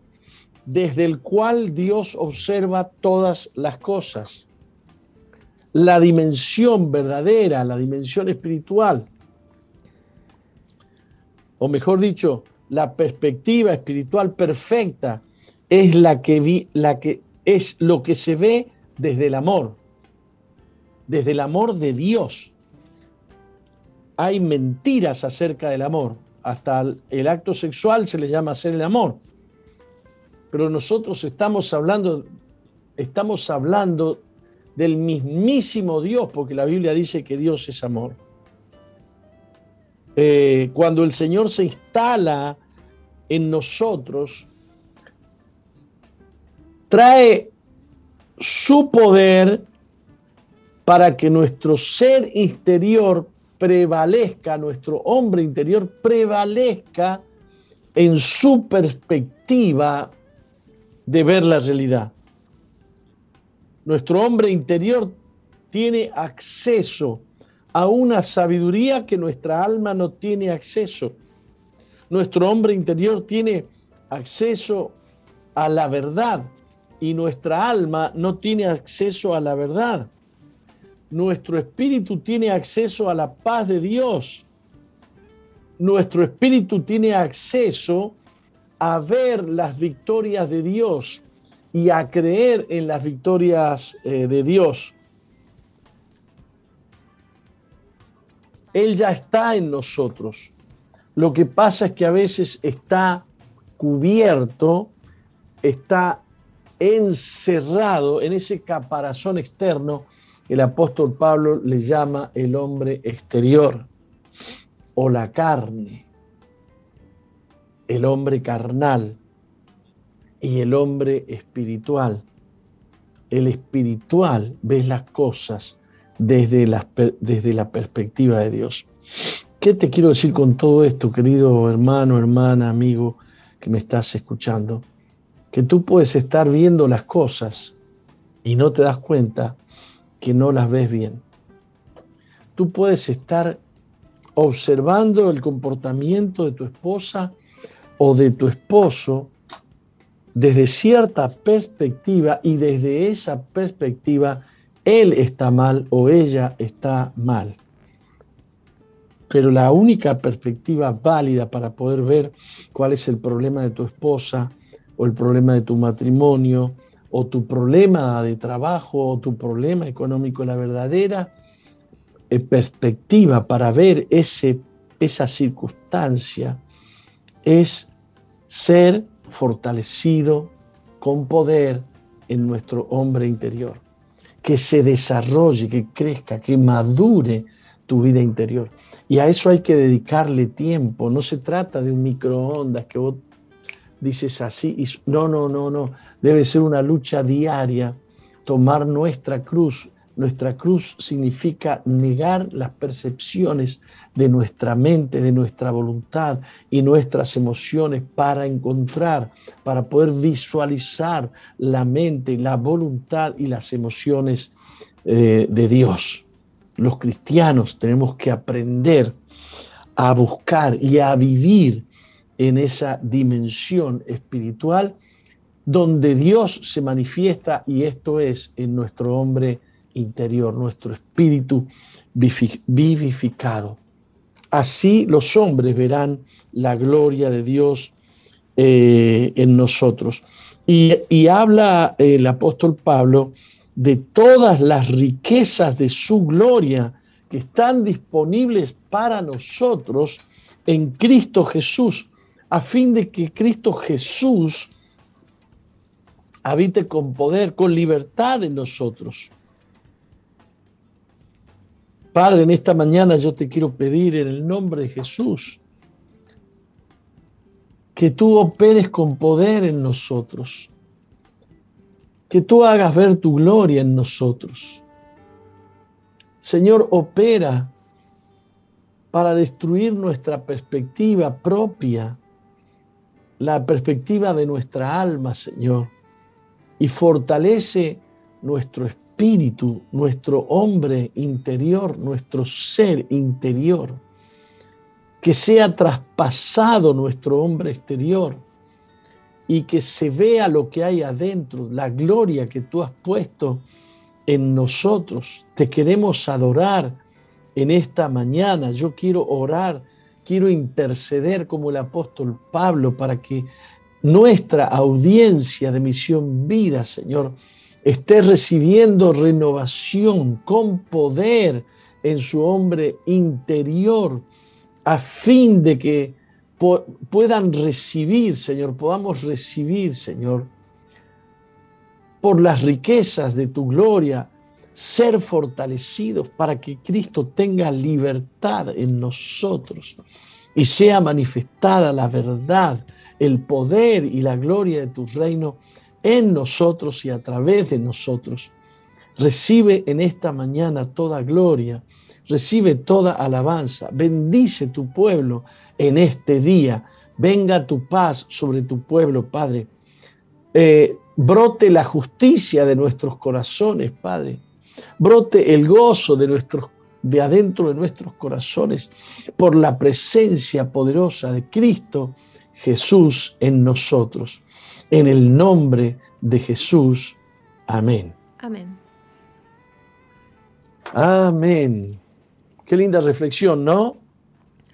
desde el cual Dios observa todas las cosas la dimensión verdadera, la dimensión espiritual, o mejor dicho, la perspectiva espiritual perfecta es la que, vi, la que es lo que se ve desde el amor, desde el amor de Dios. Hay mentiras acerca del amor, hasta el acto sexual se le llama hacer el amor. Pero nosotros estamos hablando estamos hablando del mismísimo Dios, porque la Biblia dice que Dios es amor. Eh, cuando el Señor se instala en nosotros, trae su poder para que nuestro ser interior prevalezca, nuestro hombre interior prevalezca en su perspectiva de ver la realidad. Nuestro hombre interior tiene acceso a una sabiduría que nuestra alma no tiene acceso. Nuestro hombre interior tiene acceso a la verdad y nuestra alma no tiene acceso a la verdad. Nuestro espíritu tiene acceso a la paz de Dios. Nuestro espíritu tiene acceso a ver las victorias de Dios y a creer en las victorias eh, de Dios. Él ya está en nosotros. Lo que pasa es que a veces está cubierto, está encerrado en ese caparazón externo el apóstol Pablo le llama el hombre exterior o la carne, el hombre carnal y el hombre espiritual. El espiritual ve las cosas desde la, desde la perspectiva de Dios. ¿Qué te quiero decir con todo esto, querido hermano, hermana, amigo que me estás escuchando? Que tú puedes estar viendo las cosas y no te das cuenta que no las ves bien. Tú puedes estar observando el comportamiento de tu esposa o de tu esposo desde cierta perspectiva y desde esa perspectiva él está mal o ella está mal. Pero la única perspectiva válida para poder ver cuál es el problema de tu esposa o el problema de tu matrimonio o tu problema de trabajo o tu problema económico, la verdadera eh, perspectiva para ver ese, esa circunstancia es ser fortalecido con poder en nuestro hombre interior, que se desarrolle, que crezca, que madure tu vida interior. Y a eso hay que dedicarle tiempo. No se trata de un microondas que vos dices así. No, no, no, no. Debe ser una lucha diaria. Tomar nuestra cruz. Nuestra cruz significa negar las percepciones de nuestra mente, de nuestra voluntad y nuestras emociones para encontrar, para poder visualizar la mente, la voluntad y las emociones eh, de Dios. Los cristianos tenemos que aprender a buscar y a vivir en esa dimensión espiritual donde Dios se manifiesta y esto es en nuestro hombre interior, nuestro espíritu vivificado. Así los hombres verán la gloria de Dios eh, en nosotros. Y, y habla el apóstol Pablo de todas las riquezas de su gloria que están disponibles para nosotros en Cristo Jesús, a fin de que Cristo Jesús habite con poder, con libertad en nosotros. Padre, en esta mañana yo te quiero pedir en el nombre de Jesús que tú operes con poder en nosotros que tú hagas ver tu gloria en nosotros. Señor, opera para destruir nuestra perspectiva propia, la perspectiva de nuestra alma, Señor, y fortalece nuestro espíritu, nuestro hombre interior, nuestro ser interior, que sea traspasado nuestro hombre exterior y que se vea lo que hay adentro, la gloria que tú has puesto en nosotros. Te queremos adorar en esta mañana. Yo quiero orar, quiero interceder como el apóstol Pablo para que nuestra audiencia de misión vida, Señor, esté recibiendo renovación con poder en su hombre interior, a fin de que puedan recibir, Señor, podamos recibir, Señor, por las riquezas de tu gloria, ser fortalecidos para que Cristo tenga libertad en nosotros y sea manifestada la verdad, el poder y la gloria de tu reino en nosotros y a través de nosotros. Recibe en esta mañana toda gloria, recibe toda alabanza, bendice tu pueblo en este día. Venga tu paz sobre tu pueblo, Padre. Eh, brote la justicia de nuestros corazones, Padre. Brote el gozo de, nuestros, de adentro de nuestros corazones por la presencia poderosa de Cristo Jesús en nosotros. En el nombre de Jesús. Amén. Amén. Amén. Qué linda reflexión, ¿no?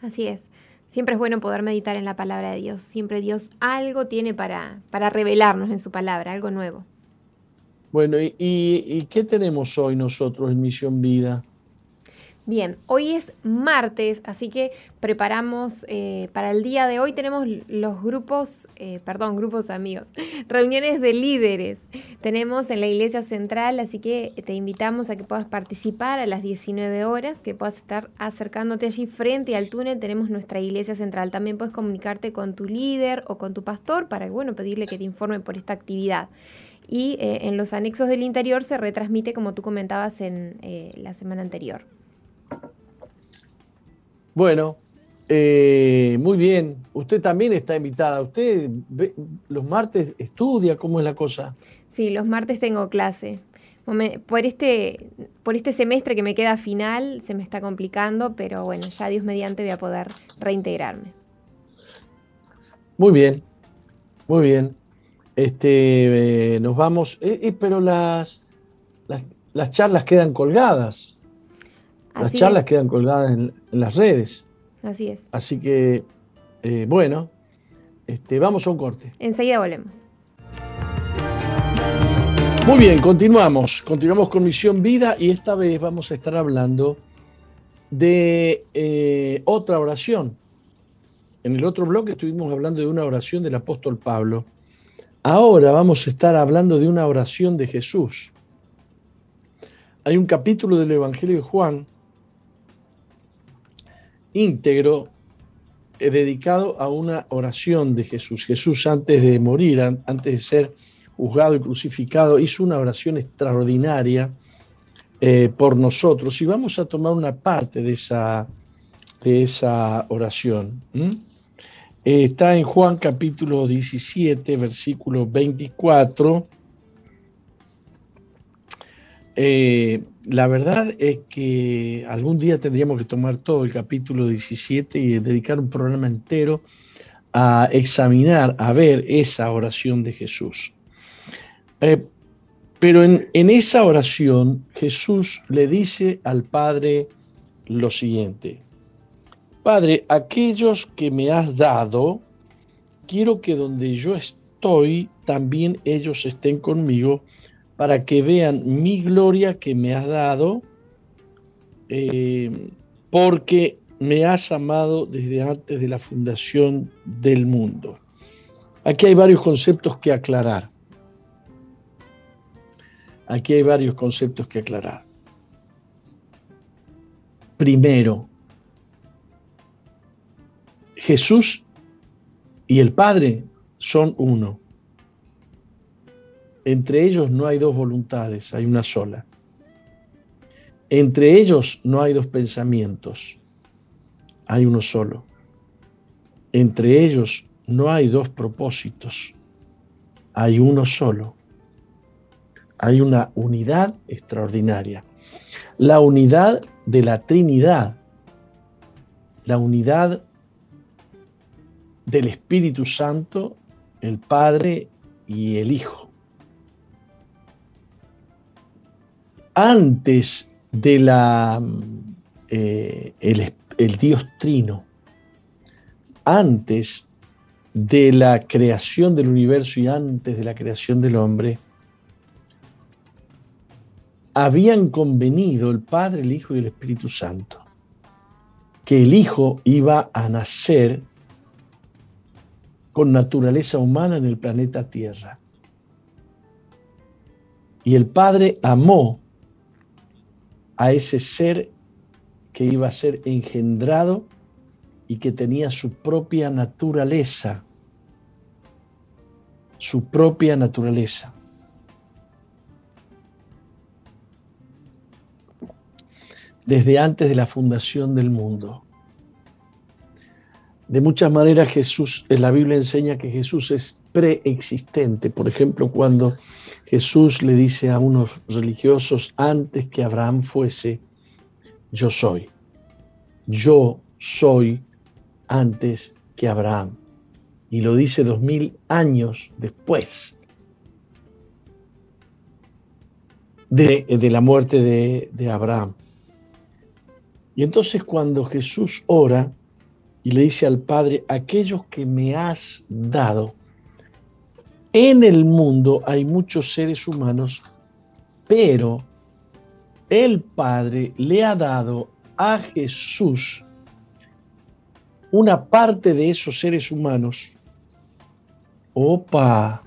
Así es. Siempre es bueno poder meditar en la palabra de Dios. Siempre Dios algo tiene para, para revelarnos en su palabra, algo nuevo. Bueno, ¿y, y, qué tenemos hoy nosotros en Misión Vida? Bien, hoy es martes, así que preparamos eh, para el día de hoy. Tenemos los grupos, eh, perdón, grupos amigos, reuniones de líderes. Tenemos en la iglesia central, así que te invitamos a que puedas participar a las 19 horas, que puedas estar acercándote allí frente al túnel. Tenemos nuestra iglesia central. También puedes comunicarte con tu líder o con tu pastor para, bueno, pedirle que te informe por esta actividad y eh, en los anexos del interior se retransmite como tú comentabas en la semana anterior. Bueno, eh, muy bien. Usted también está invitada. ¿Usted los martes estudia? ¿Cómo es la cosa? Sí, los martes tengo clase. Por este, por este semestre que me queda final se me está complicando, pero bueno, ya Dios mediante voy a poder reintegrarme. Muy bien, muy bien. Este, eh, nos vamos, eh, pero las, las, las charlas quedan colgadas. las charlas quedan colgadas en, las redes. Así es. Así que, eh, bueno, este, vamos a un corte. Enseguida volvemos. Muy bien, continuamos. Continuamos con Misión Vida y esta vez vamos a estar hablando de eh, otra oración. En el otro bloque estuvimos hablando de una oración del apóstol Pablo. Ahora vamos a estar hablando de una oración de Jesús. Hay un capítulo del Evangelio de Juan íntegro eh, dedicado a una oración de Jesús. Jesús antes de morir, antes de ser juzgado y crucificado, hizo una oración extraordinaria eh, por nosotros y vamos a tomar una parte de esa, de esa oración. Eh, está en Juan capítulo 17, versículo 24. Eh, la verdad es que algún día tendríamos que tomar todo el capítulo 17 y dedicar un programa entero a examinar, a ver esa oración de Jesús. Pero en, esa oración Jesús le dice al Padre lo siguiente, Padre, aquellos que me has dado, quiero que donde yo estoy, también ellos estén conmigo, para que vean mi gloria que me has dado, eh, porque me has amado desde antes de la fundación del mundo. Aquí hay varios conceptos que aclarar. Aquí hay varios conceptos que aclarar. Primero, Jesús y el Padre son uno. Entre ellos no hay dos voluntades, hay una sola. Entre ellos no hay dos pensamientos, hay uno solo. Entre ellos no hay dos propósitos, hay uno solo hay una unidad extraordinaria. La unidad de la Trinidad, la unidad del Espíritu Santo, el Padre y el Hijo. Antes de la eh, el, Dios Trino, antes de la creación del universo y antes de la creación del hombre, habían convenido el Padre, el Hijo y el Espíritu Santo que el Hijo iba a nacer con naturaleza humana en el planeta Tierra. Y el Padre amó a ese ser que iba a ser engendrado y que tenía su propia naturaleza, su propia naturaleza. desde antes de la fundación del mundo. De muchas maneras Jesús, en la Biblia enseña que Jesús es preexistente. Por ejemplo, cuando Jesús le dice a unos religiosos, antes que Abraham fuese, yo soy. Yo soy antes que Abraham. Y lo dice dos mil años después de, la muerte de, Abraham. Y entonces cuando Jesús ora y le dice al Padre, aquellos que me has dado, en el mundo hay muchos seres humanos, pero el Padre le ha dado a Jesús una parte de esos seres humanos. Opa,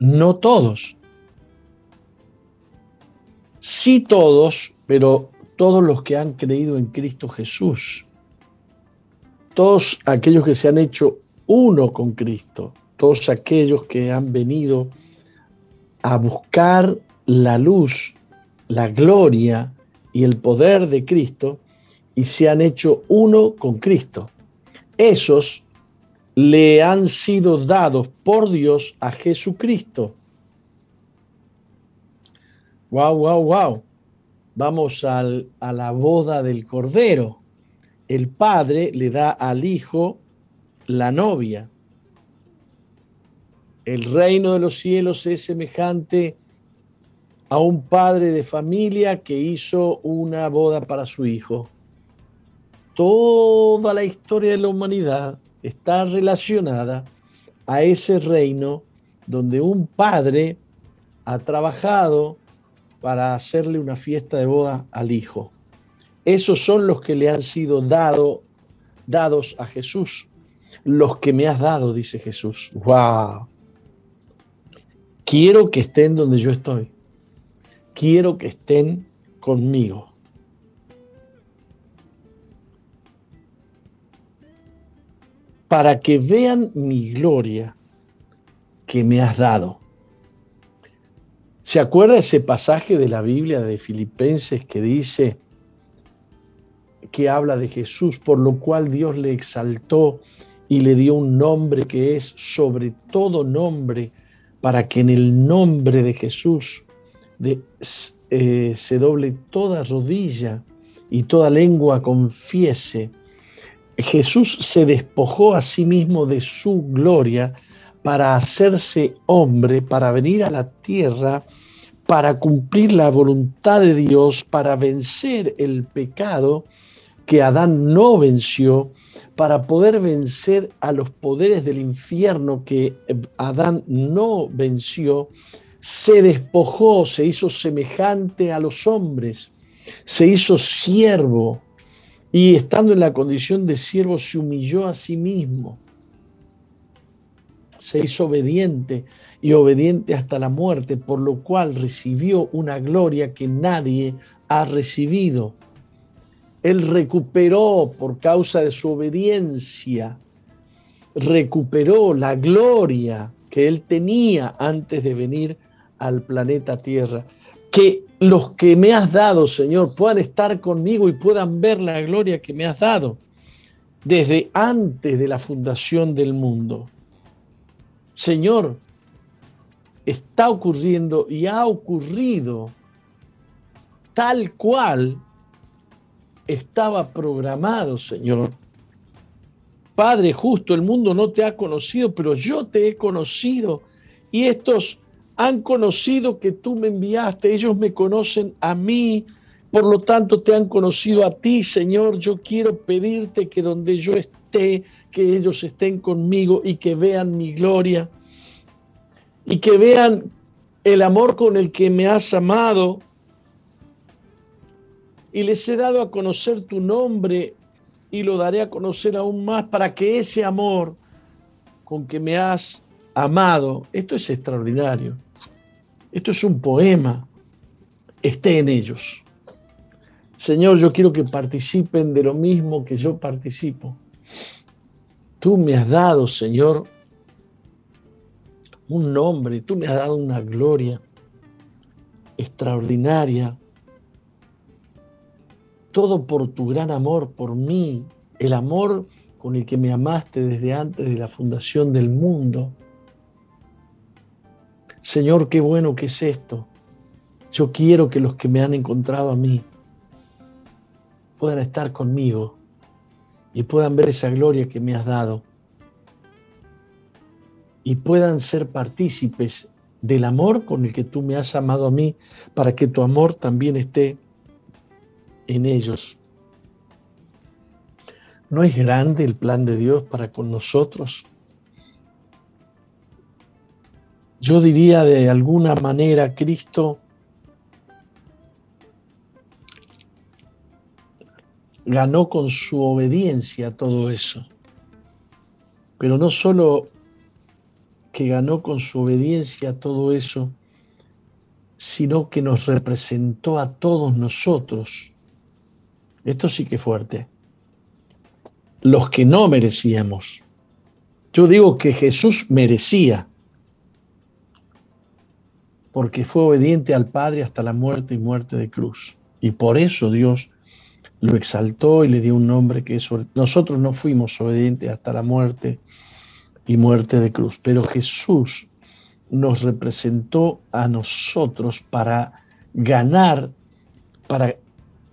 no todos, sí todos, pero todos los que han creído en Cristo Jesús, todos aquellos que se han hecho uno con Cristo, todos aquellos que han venido a buscar la luz, la gloria y el poder de Cristo y se han hecho uno con Cristo. Esos le han sido dados por Dios a Jesucristo Wow, wow, wow. Vamos a la boda del Cordero. El padre le da al hijo la novia. El reino de los cielos es semejante a un padre de familia que hizo una boda para su hijo. Toda la historia de la humanidad está relacionada a ese reino donde un padre ha trabajado para hacerle una fiesta de boda al hijo. Esos son los que le han sido dado, dados a Jesús. Los que me has dado, dice Jesús. ¡Wow! Quiero que estén donde yo estoy. Quiero que estén conmigo. Para que vean mi gloria que me has dado. ¿Se acuerda ese pasaje de la Biblia de Filipenses que dice, que habla de Jesús, por lo cual Dios le exaltó y le dio un nombre que es sobre todo nombre, para que en el nombre de Jesús eh, se doble toda rodilla y toda lengua confiese. Jesús se despojó a sí mismo de su gloria para hacerse hombre, para venir a la tierra, para cumplir la voluntad de Dios, para vencer el pecado que Adán no venció, para poder vencer a los poderes del infierno que Adán no venció, se despojó, se hizo semejante a los hombres, se hizo siervo y estando en la condición de siervo se humilló a sí mismo se hizo obediente y obediente hasta la muerte, por lo cual recibió una gloria que nadie ha recibido. Él recuperó por causa de su obediencia, recuperó la gloria que él tenía antes de venir al planeta Tierra. Que los que me has dado, Señor, puedan estar conmigo y puedan ver la gloria que me has dado desde antes de la fundación del mundo. Señor, está ocurriendo y ha ocurrido tal cual estaba programado, Señor. Padre justo, el mundo no te ha conocido, pero yo te he conocido y estos han conocido que tú me enviaste, ellos me conocen a mí, por lo tanto te han conocido a ti, Señor. Yo quiero pedirte que donde yo esté, que ellos estén conmigo y que vean mi gloria y que vean el amor con el que me has amado. Y les he dado a conocer tu nombre y lo daré a conocer aún más para que ese amor con que me has amado, esto es extraordinario, esto es un poema, esté en ellos. Señor, yo quiero que participen de lo mismo que yo participo. Tú me has dado, Señor, un nombre, tú me has dado una gloria extraordinaria. Todo por tu gran amor por mí, el amor con el que me amaste desde antes de la fundación del mundo. Señor, qué bueno que es esto. Yo quiero que los que me han encontrado a mí puedan estar conmigo y puedan ver esa gloria que me has dado y puedan ser partícipes del amor con el que tú me has amado a mí, para que tu amor también esté en ellos. ¿No es grande el plan de Dios para con nosotros? Yo diría de alguna manera, Cristo ganó con su obediencia todo eso. Pero no solo que ganó con su obediencia todo eso, sino que nos representó a todos nosotros. Esto sí que es fuerte. Los que no merecíamos. Yo digo que Jesús merecía, porque fue obediente al Padre hasta la muerte y muerte de cruz. Y por eso Dios lo exaltó y le dio un nombre que es... Nosotros no fuimos obedientes hasta la muerte y muerte de cruz, pero Jesús nos representó a nosotros para ganar, para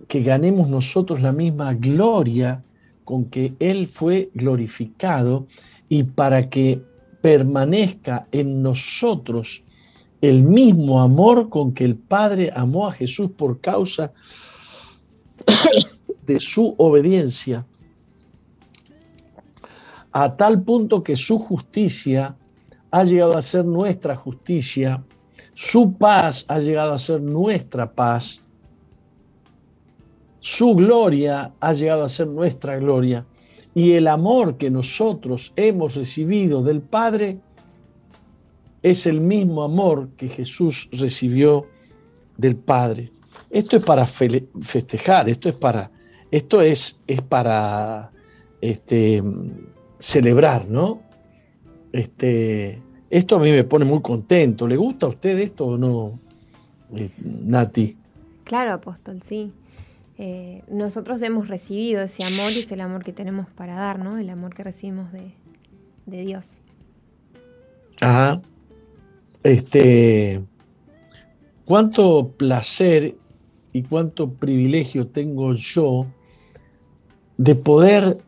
que ganemos nosotros la misma gloria con que Él fue glorificado y para que permanezca en nosotros el mismo amor con que el Padre amó a Jesús por causa de su obediencia, a tal punto que su justicia ha llegado a ser nuestra justicia, su paz ha llegado a ser nuestra paz, su gloria ha llegado a ser nuestra gloria, y el amor que nosotros hemos recibido del Padre es el mismo amor que Jesús recibió del Padre. Esto es para festejar, esto es para, esto es, es para este, celebrar, ¿no? Este, esto a mí me pone muy contento. ¿Le gusta a usted esto o no, eh, Nati? Claro, apóstol, sí. Eh, nosotros hemos recibido ese amor y es el amor que tenemos para dar, ¿no? El amor que recibimos de, Dios. Ajá. Este, cuánto placer y cuánto privilegio tengo yo de poder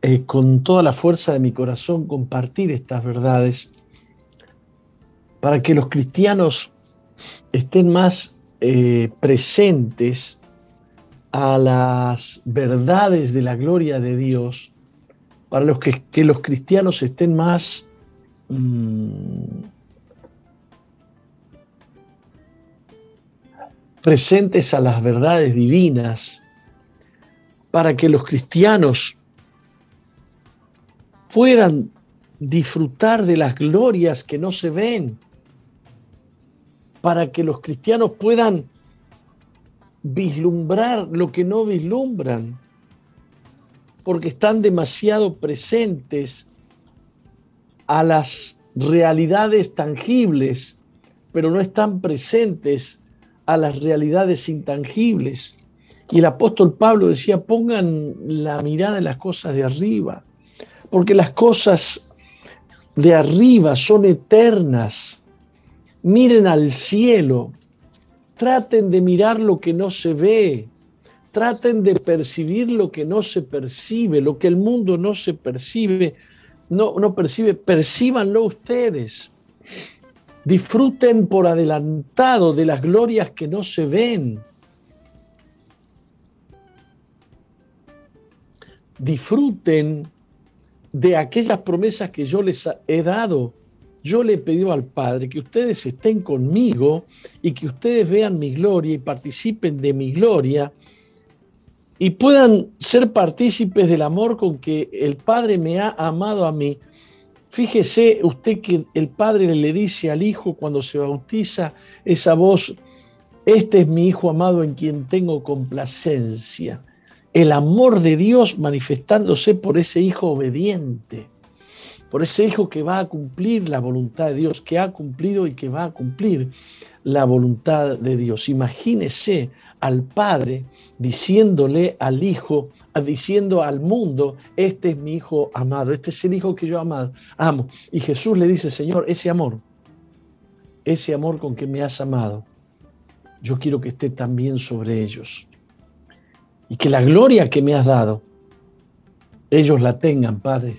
eh, con toda la fuerza de mi corazón compartir estas verdades para que los cristianos estén más eh, presentes a las verdades de la gloria de Dios, para los que, los cristianos estén más mm, presentes a las verdades divinas, para que los cristianos puedan disfrutar de las glorias que no se ven, para que los cristianos puedan vislumbrar lo que no vislumbran, porque están demasiado presentes a las realidades tangibles, pero no están presentes a las realidades intangibles. Y el apóstol Pablo decía, pongan la mirada en las cosas de arriba, porque las cosas de arriba son eternas. Miren al cielo, traten de mirar lo que no se ve, traten de percibir lo que no se percibe, lo que el mundo no se percibe, no, no percibe, percíbanlo ustedes. Disfruten por adelantado de las glorias que no se ven. Disfruten de aquellas promesas que yo les he dado. Yo le he al Padre que ustedes estén conmigo y que ustedes vean mi gloria y participen de mi gloria y puedan ser partícipes del amor con que el Padre me ha amado a mí Fíjese usted que el Padre le dice al Hijo cuando se bautiza esa voz, este es mi Hijo amado en quien tengo complacencia. El amor de Dios manifestándose por ese Hijo obediente, por ese Hijo que va a cumplir la voluntad de Dios, que ha cumplido y que va a cumplir la voluntad de Dios. Imagínese al Padre diciéndole al Hijo, diciendo al mundo, este es mi Hijo amado, este es el Hijo que yo amado, amo. Y Jesús le dice, Señor, ese amor, ese amor con que me has amado, yo quiero que esté también sobre ellos. Y que la gloria que me has dado, ellos la tengan, Padre.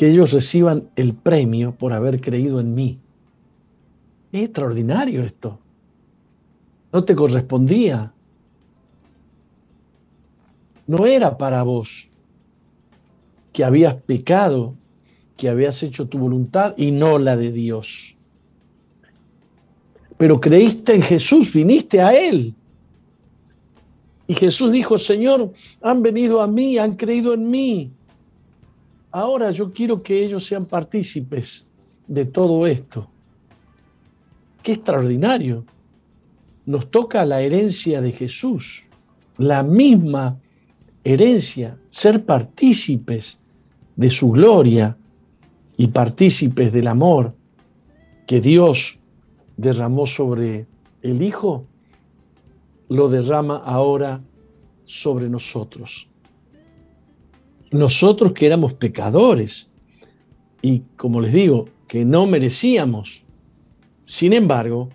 Que ellos reciban el premio por haber creído en mí. Es extraordinario esto no te correspondía. No era para vos que habías pecado, que habías hecho tu voluntad y no la de Dios. Pero creíste en Jesús, viniste a Él. Y Jesús dijo, Señor, han venido a mí, han creído en mí. Ahora yo quiero que ellos sean partícipes de todo esto. Qué extraordinario nos toca la herencia de Jesús, la misma herencia, ser partícipes de su gloria y partícipes del amor que Dios derramó sobre el Hijo, lo derrama ahora sobre nosotros. Nosotros que éramos pecadores y, como les digo, que no merecíamos. Sin embargo,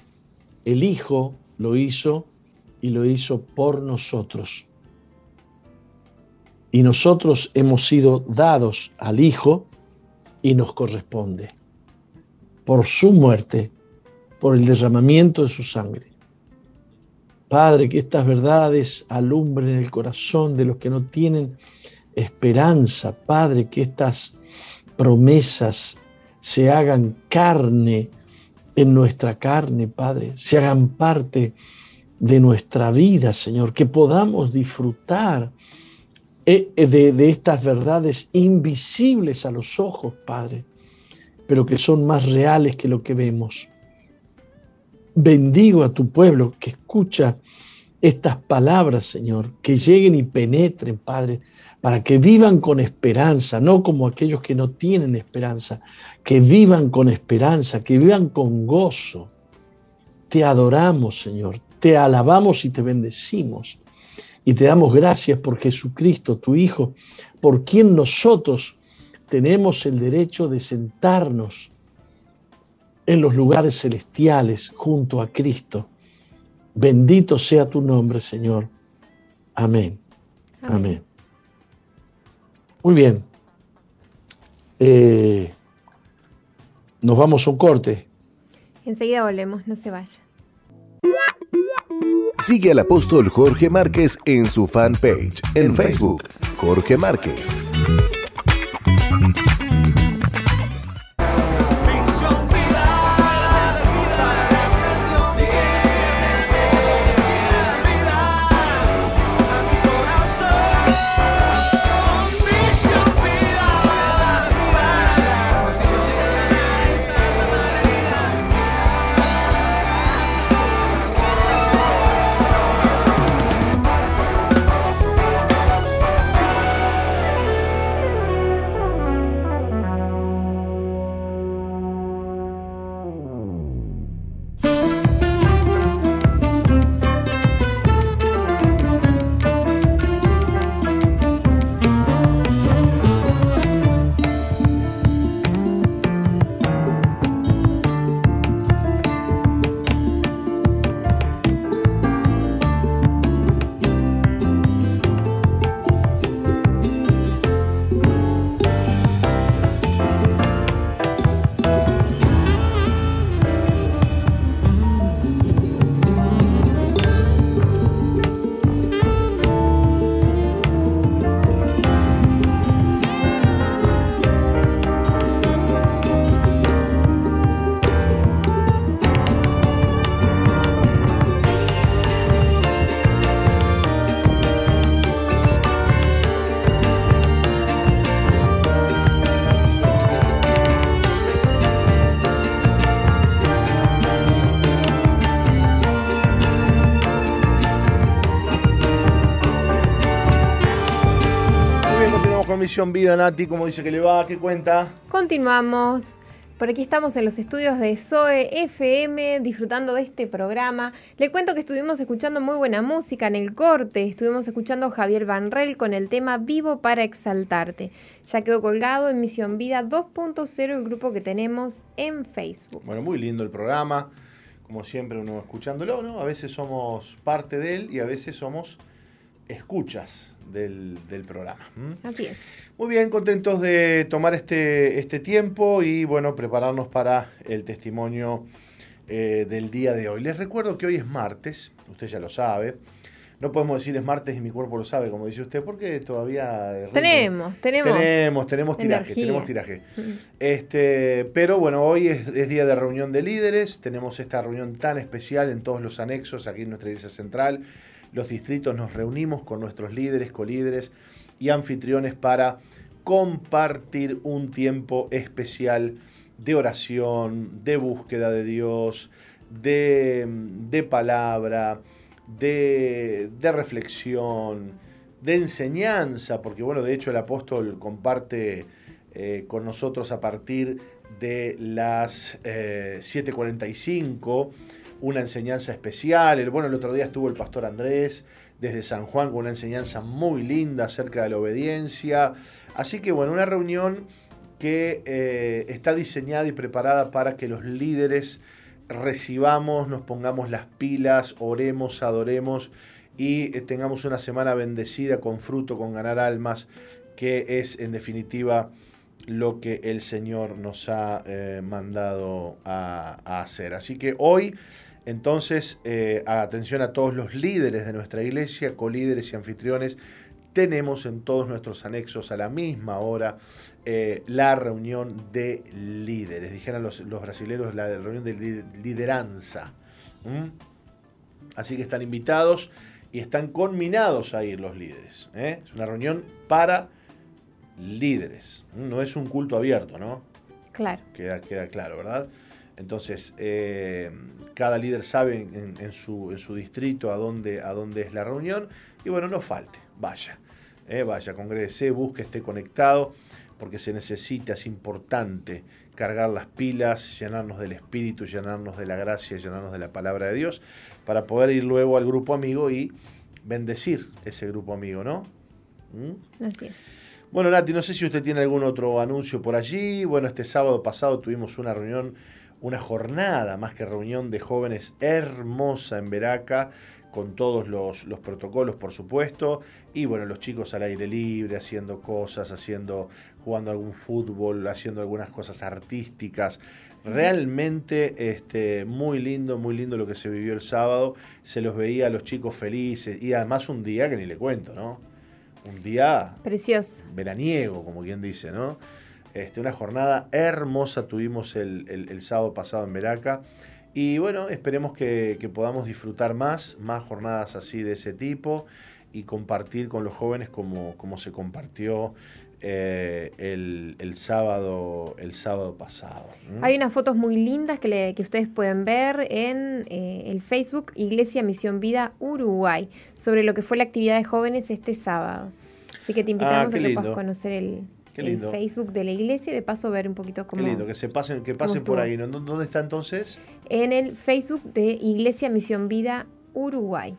el Hijo lo hizo y lo hizo por nosotros. Y nosotros hemos sido dados al Hijo y nos corresponde. por su muerte, por el derramamiento de su sangre. Padre, que estas verdades alumbren el corazón de los que no tienen esperanza. Padre, que estas promesas se hagan carne en nuestra carne, Padre, se hagan parte de nuestra vida, Señor, que podamos disfrutar eh, eh, de, de, estas verdades invisibles a los ojos, Padre, pero que son más reales que lo que vemos. Bendigo a tu pueblo que escucha estas palabras, Señor, que lleguen y penetren, Padre, para que vivan con esperanza, no como aquellos que no tienen esperanza, que vivan con esperanza, que vivan con gozo. Te adoramos, Señor, te alabamos y te bendecimos. Y te damos gracias por Jesucristo, tu Hijo, por quien nosotros tenemos el derecho de sentarnos en los lugares celestiales junto a Cristo. Bendito sea tu nombre, Señor. Amén. Amén. Muy bien. Eh, nos vamos a un corte. Enseguida volvemos, no se vaya. Sigue al apóstol Jorge Márquez en su fanpage en Facebook, Jorge Márquez. Misión Vida, Nati, ¿cómo dice que le va? ¿Qué cuenta? Continuamos. Por aquí estamos en los estudios de SOE FM disfrutando de este programa. Le cuento que estuvimos escuchando muy buena música en el corte. Estuvimos escuchando a Javier Banrel con el tema Vivo para exaltarte. Ya quedó colgado en Misión Vida 2.0, el grupo que tenemos en Facebook. Bueno, muy lindo el programa. Como siempre uno escuchándolo, ¿no? A veces somos parte de él y a veces somos escuchas del, programa. Así es. Muy bien, contentos de tomar este, este tiempo y bueno, prepararnos para el testimonio eh, del día de hoy. Les recuerdo que hoy es martes, usted ya lo sabe. No podemos decir es martes y mi cuerpo lo sabe, como dice usted, porque todavía... Tenemos, tenemos. Tenemos, tenemos tiraje, tenemos tiraje. Este, pero bueno, hoy es, es, día de reunión de líderes, tenemos esta reunión tan especial en todos los anexos aquí en nuestra iglesia central los distritos nos reunimos con nuestros líderes, colíderes y anfitriones para compartir un tiempo especial de oración, de búsqueda de Dios, de, palabra, de, reflexión, de enseñanza, porque bueno, de hecho el apóstol comparte eh, con nosotros a partir de las 7.45 eh, una enseñanza especial. El, bueno, el otro día estuvo el pastor Andrés desde San Juan con una enseñanza muy linda acerca de la obediencia. Así que bueno, una reunión que eh, está diseñada y preparada para que los líderes recibamos, nos pongamos las pilas, oremos, adoremos y eh, tengamos una semana bendecida con fruto, con ganar almas, que es en definitiva lo que el Señor nos ha eh, mandado a, hacer. Así que hoy, entonces, eh, atención a todos los líderes de nuestra iglesia, colíderes y anfitriones, tenemos en todos nuestros anexos a la misma hora eh, la reunión de líderes. Dijeron los, los brasileños la reunión de lideranza. Así que están invitados y están conminados a ir los líderes. Es una reunión para líderes. No es un culto abierto, ¿no? Claro. Queda, queda claro, ¿verdad? Entonces, eh, cada líder sabe en, su, en, su, distrito a dónde, a dónde es la reunión. Y bueno, no falte, vaya. Eh, vaya, congrese, busque, esté conectado, porque se necesita, es importante cargar las pilas, llenarnos del Espíritu, llenarnos de la gracia, llenarnos de la palabra de Dios, para poder ir luego al grupo amigo y bendecir ese grupo amigo, ¿no? ¿Mm? Así es. Bueno, Nati, no sé si usted tiene algún otro anuncio por allí. Bueno, este sábado pasado tuvimos una reunión, una jornada, más que reunión de jóvenes hermosa en Veraca, con todos los, protocolos, por supuesto. Y bueno, los chicos al aire libre, haciendo cosas, haciendo, jugando algún fútbol, haciendo algunas cosas artísticas. Realmente este, muy lindo, muy lindo lo que se vivió el sábado. Se los veía a los chicos felices y además un día que ni le cuento, ¿no? un día precioso, veraniego, como quien dice, ¿no? Este, una jornada hermosa tuvimos el, sábado pasado en Veraca. Y bueno, esperemos que, podamos disfrutar más, más jornadas así de ese tipo y compartir con los jóvenes como, como se compartió eh, el, sábado, el sábado pasado. Hay unas fotos muy lindas que, que ustedes pueden ver en eh, el Facebook Iglesia Misión Vida Uruguay sobre lo que fue la actividad de jóvenes este sábado. Así que te invitamos ah, a que puedas conocer el, Facebook de la iglesia y de paso ver un poquito cómo. Qué lindo, que se pasen, que pasen por ahí. ¿Dónde está entonces? En el Facebook de Iglesia Misión Vida Uruguay.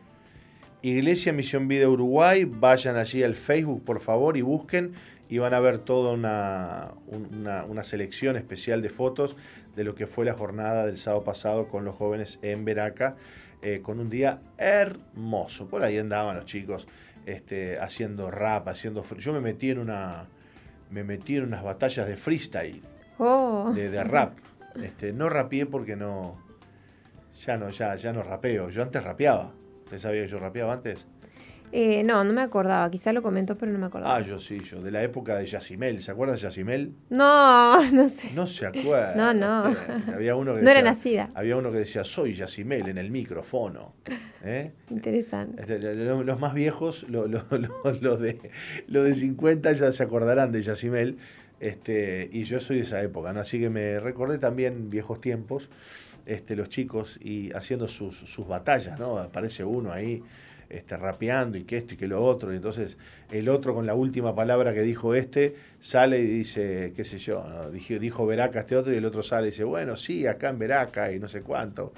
Iglesia Misión Vida Uruguay, vayan allí al Facebook por favor y busquen y van a ver toda una, una, selección especial de fotos de lo que fue la jornada del sábado pasado con los jóvenes en Veraca, eh, con un día hermoso. Por ahí andaban los chicos este, haciendo rap, haciendo... Yo me metí en una... Me metí en unas batallas de freestyle, oh. de, rap. Este, no rapeé porque no... Ya no, ya, ya no rapeo. Yo antes rapeaba. ¿Usted sabía que yo rapeaba antes? Eh, no, no me acordaba. Quizá lo comentó, pero no me acordaba. Ah, yo sí, yo. De la época de Yacimel. ¿Se acuerda de Yacimel? No, no sé. No se acuerda. No, no. Había uno que no era nacida. Había uno que decía, soy Yacimel en el micrófono. ¿eh? Interesante. Este, los más viejos, los de, lo de 50 ya se acordarán de Yacimel. Este, y yo soy de esa época, ¿no? Así que me recordé también viejos tiempos, este, los chicos y haciendo sus, sus batallas, ¿no? Aparece uno ahí este, rapeando y que esto y que lo otro. Y entonces el otro con la última palabra que dijo este sale y dice, qué sé yo, dijo, dijo Veraca este otro y el otro sale y dice, bueno, sí, acá en Veraca y no sé cuánto.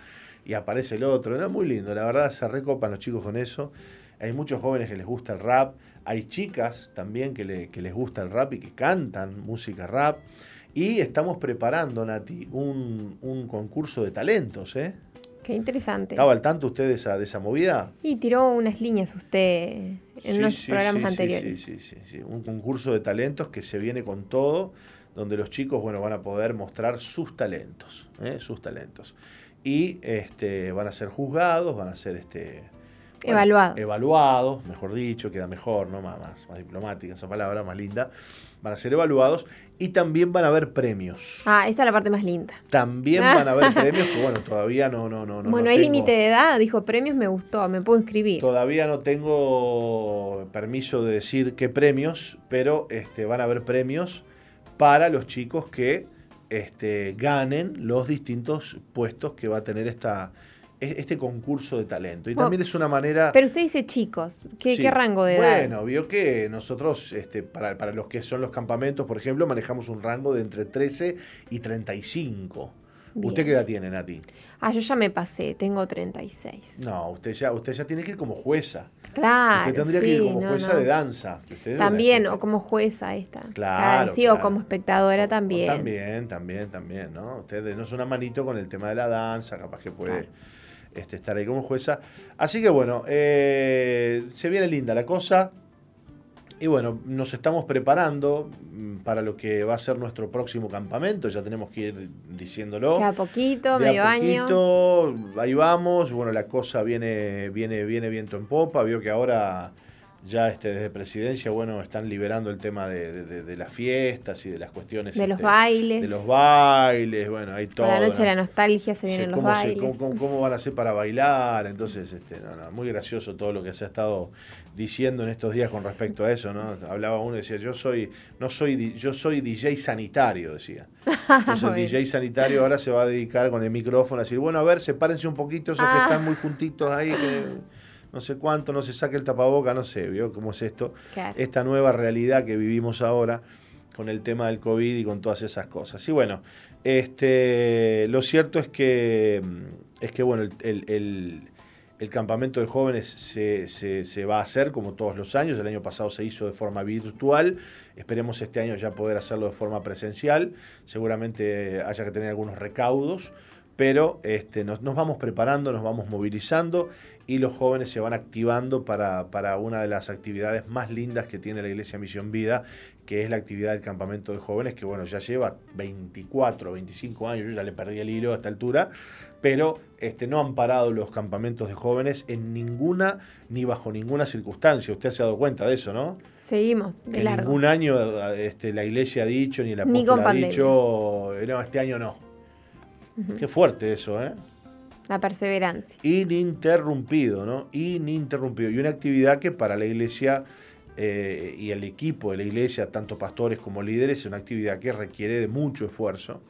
Y aparece el otro. Es muy lindo, la verdad se recopan los chicos con eso. Hay muchos jóvenes que les gusta el rap. Hay chicas también que, les gusta el rap y que cantan música rap. Y estamos preparando, Nati, un, un concurso de talentos, ¿eh? Qué interesante. ¿Estaba al tanto usted de esa, de esa movida? Y tiró unas líneas usted en los programas anteriores. Sí, sí, sí, Un concurso de talentos que se viene con todo, donde los chicos bueno, van a poder mostrar sus talentos, ¿eh? sus talentos. Y este, van a ser juzgados, van a ser este, evaluados. Evaluados, mejor dicho, queda mejor, ¿no? Más, más, más diplomática esa palabra, más linda. Van a ser evaluados y también van a haber premios. Ah, esa es la parte más linda. También van a haber premios, que bueno, todavía no, no, no. Bueno, hay límite de edad, dijo premios, me gustó, me puedo inscribir. Todavía no tengo permiso de decir qué premios, pero este, van a haber premios para los chicos que este, ganen los distintos puestos que va a tener esta, este concurso de talento. Y también es una manera... Pero usted dice chicos, ¿qué, rango de edad? Bueno, vio que nosotros, este, para, para, los que son los campamentos, por ejemplo, manejamos un rango de entre 13 y 35. ¿Usted qué edad tiene, Nati? Ah, yo ya me pasé, tengo 36. No, usted ya, usted ya tiene que ir como jueza. Claro. Usted tendría que ir como jueza de danza. También, o como jueza esta. Claro. sí, o como espectadora también. también, también, también, ¿no? Usted no es una manito con el tema de la danza, capaz que puede este, estar ahí como jueza. Así que bueno, eh, se viene linda la cosa. Y bueno, nos estamos preparando mm, para lo que va a ser nuestro próximo campamento, ya tenemos que ir diciéndolo. De a poquito, medio a poquito, Ahí vamos, bueno, la cosa viene, viene, viene viento en popa, vio que ahora ya este, desde presidencia, bueno, están liberando el tema de, las fiestas y de las cuestiones. De los este, bailes. De los bailes, bueno, hay todo. La noche de la nostalgia se vienen los bailes. cómo, van a hacer para bailar? Entonces, este, muy gracioso todo lo que se ha estado diciendo en estos días con respecto a eso, ¿no? Hablaba uno y decía, yo soy, no soy, yo soy DJ sanitario, decía. Entonces el DJ sanitario ahora se va a dedicar con el micrófono a decir, bueno, a ver, sepárense un poquito esos que ah. están muy juntitos ahí, que no sé cuánto, no se saque el tapaboca, no sé, ¿vio cómo es esto? Esta nueva realidad que vivimos ahora con el tema del COVID y con todas esas cosas. Y bueno, este, lo cierto es que, mm, es que bueno, el, campamento de jóvenes se, se, va a hacer como todos los años. El año pasado se hizo de forma virtual. Esperemos este año ya poder hacerlo de forma presencial. Seguramente haya que tener algunos recaudos pero este, nos, vamos preparando, nos vamos movilizando y los jóvenes se van activando para, una de las actividades más lindas que tiene la Iglesia Misión Vida, que es la actividad del campamento de jóvenes, que bueno, ya lleva 24, 25 años, yo ya le perdí el hilo a esta altura, pero este, no han parado los campamentos de jóvenes en ninguna ni bajo ninguna circunstancia. Usted se ha dado cuenta de eso, ¿no? Seguimos, de que Ningún año este, la iglesia ha dicho, ni la apóstol ha dicho, no, este año no. Qué fuerte eso, ¿eh? La perseverancia. Ininterrumpido, ¿no? Ininterrumpido. Y una actividad que para la iglesia eh, y el equipo de la iglesia, tanto pastores como líderes, es una actividad que requiere de mucho esfuerzo,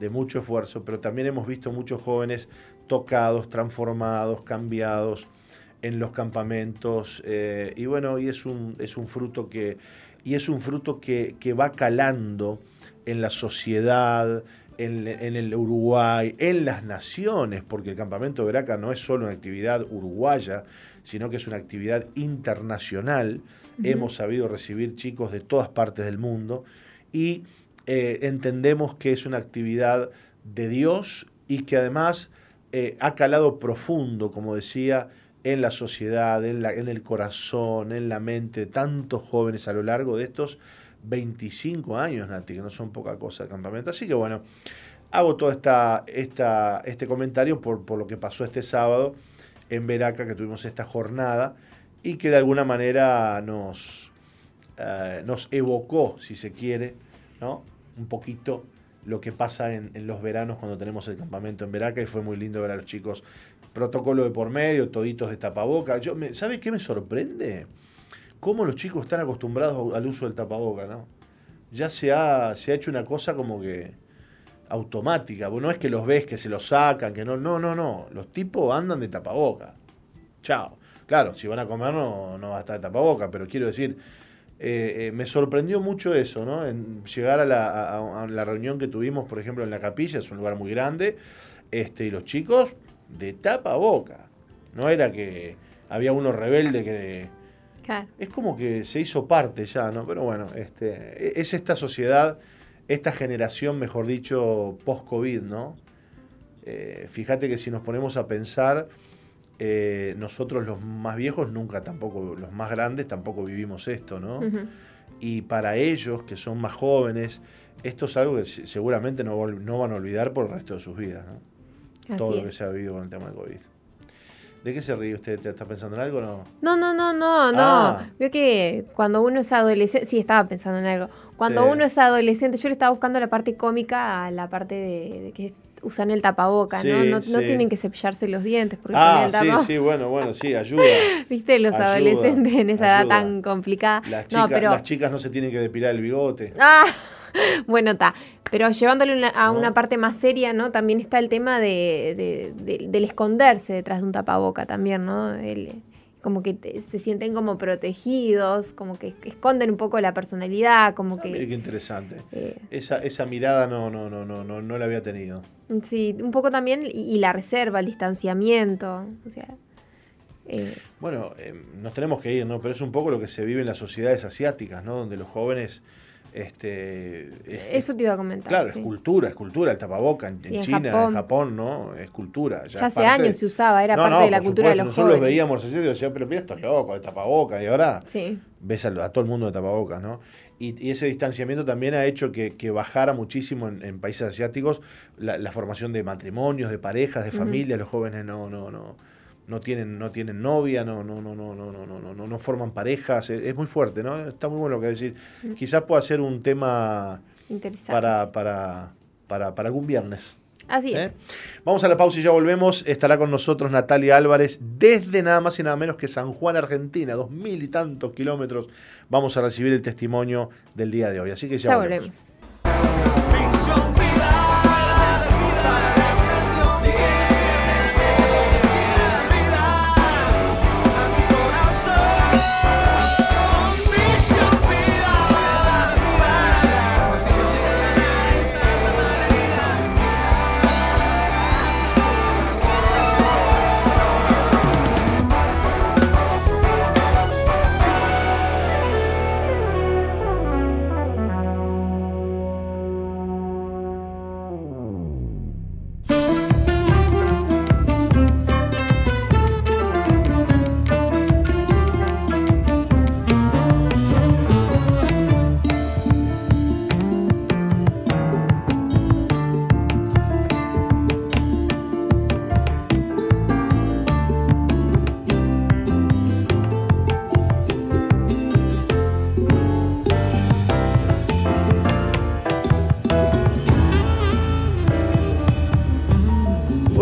de mucho esfuerzo, pero también hemos visto muchos jóvenes tocados, transformados, cambiados en los campamentos. Eh, y bueno, y es un, es un fruto que. Y es un fruto que, que va calando en la sociedad, en, el Uruguay, en las naciones, porque el campamento de Veraca no es solo una actividad uruguaya, sino que es una actividad internacional. Hemos sabido recibir chicos de todas partes del mundo y eh, entendemos que es una actividad de Dios y que además eh, ha calado profundo, como decía, en la sociedad, en, la, en el corazón, en la mente de tantos jóvenes a lo largo de estos 25 años, Nati, que no son poca cosa de campamento. Así que bueno, hago todo esta, esta, este comentario por, por, lo que pasó este sábado en Veraca, que tuvimos esta jornada y que de alguna manera nos, eh, nos evocó, si se quiere, ¿no? un poquito lo que pasa en, los veranos cuando tenemos el campamento en Veraca y fue muy lindo ver a los chicos protocolo de por medio, toditos de tapaboca. Yo, ¿Sabes qué me sorprende? Cómo los chicos están acostumbrados al uso del tapaboca, ¿no? Ya se ha, se ha hecho una cosa como que automática. No es que los ves que se los sacan, que no. No, no, no. Los tipos andan de tapaboca. Chao. Claro, si van a comer no, no va a estar de tapaboca, pero quiero decir, eh, eh, me sorprendió mucho eso, ¿no? En llegar a la, a la, reunión que tuvimos, por ejemplo, en la capilla, es un lugar muy grande, este, y los chicos de tapaboca. No era que había uno rebelde que es como que se hizo parte ya, ¿no? Pero bueno, este, es esta sociedad, esta generación, mejor dicho, post-COVID, ¿no? Eh, fíjate que si nos ponemos a pensar, eh, nosotros los más viejos nunca tampoco, los más grandes tampoco vivimos esto, ¿no? Y para ellos, que son más jóvenes, esto es algo que seguramente no, no van a olvidar por el resto de sus vidas, ¿no? Todo lo que se ha vivido con el tema del COVID. ¿De qué se ríe usted? ¿Está pensando en algo o no? No, no, no, no, no. Ah. Veo que cuando uno es adolescente, sí, estaba pensando en algo. Cuando uno es adolescente, yo le estaba buscando la parte cómica a la parte de, que usan el tapaboca, ¿no? No, tienen que cepillarse los dientes porque ah, sí, sí, bueno, bueno, sí, ayuda. Viste, los adolescentes en esa edad tan complicada. Las chicas, no, pero... las chicas no se tienen que depilar el bigote. Ah, bueno, está. Pero llevándolo a una parte más seria, ¿no? También está el tema de, del esconderse detrás de un tapaboca también, ¿no? como que se sienten como protegidos, como que esconden un poco la personalidad, como ah, que... Qué interesante. Eh, esa, esa mirada no, no, no, no, no, no la había tenido. Sí, un poco también, y, la reserva, el distanciamiento, o sea... Eh. Bueno, eh, nos tenemos que ir, ¿no? Pero es un poco lo que se vive en las sociedades asiáticas, ¿no? Donde los jóvenes Este, Eso te iba a comentar. Claro, es cultura, es cultura, el tapaboca en, China, en Japón, ¿no? Es cultura. Ya, hace años se usaba, era parte de la cultura de los Nosotros los veíamos así y decíamos, pero mira, esto es loco, de tapaboca, y ahora ves a, todo el mundo de tapabocas, ¿no? Y, ese distanciamiento también ha hecho que, bajara muchísimo en, países asiáticos la, formación de matrimonios, de parejas, de familias, los jóvenes no, no, no no tienen, no tienen novia, no, no, no, no, no, no, no, no, no forman parejas, es, muy fuerte, ¿no? Está muy bueno lo que decís. Quizás pueda ser un tema para, para, para, para algún viernes. Así es. Vamos a la pausa y ya volvemos. Estará con nosotros Natalia Álvarez desde nada más y nada menos que San Juan, Argentina, dos mil y tantos kilómetros. Vamos a recibir el testimonio del día de hoy. Así que ya, ya volvemos.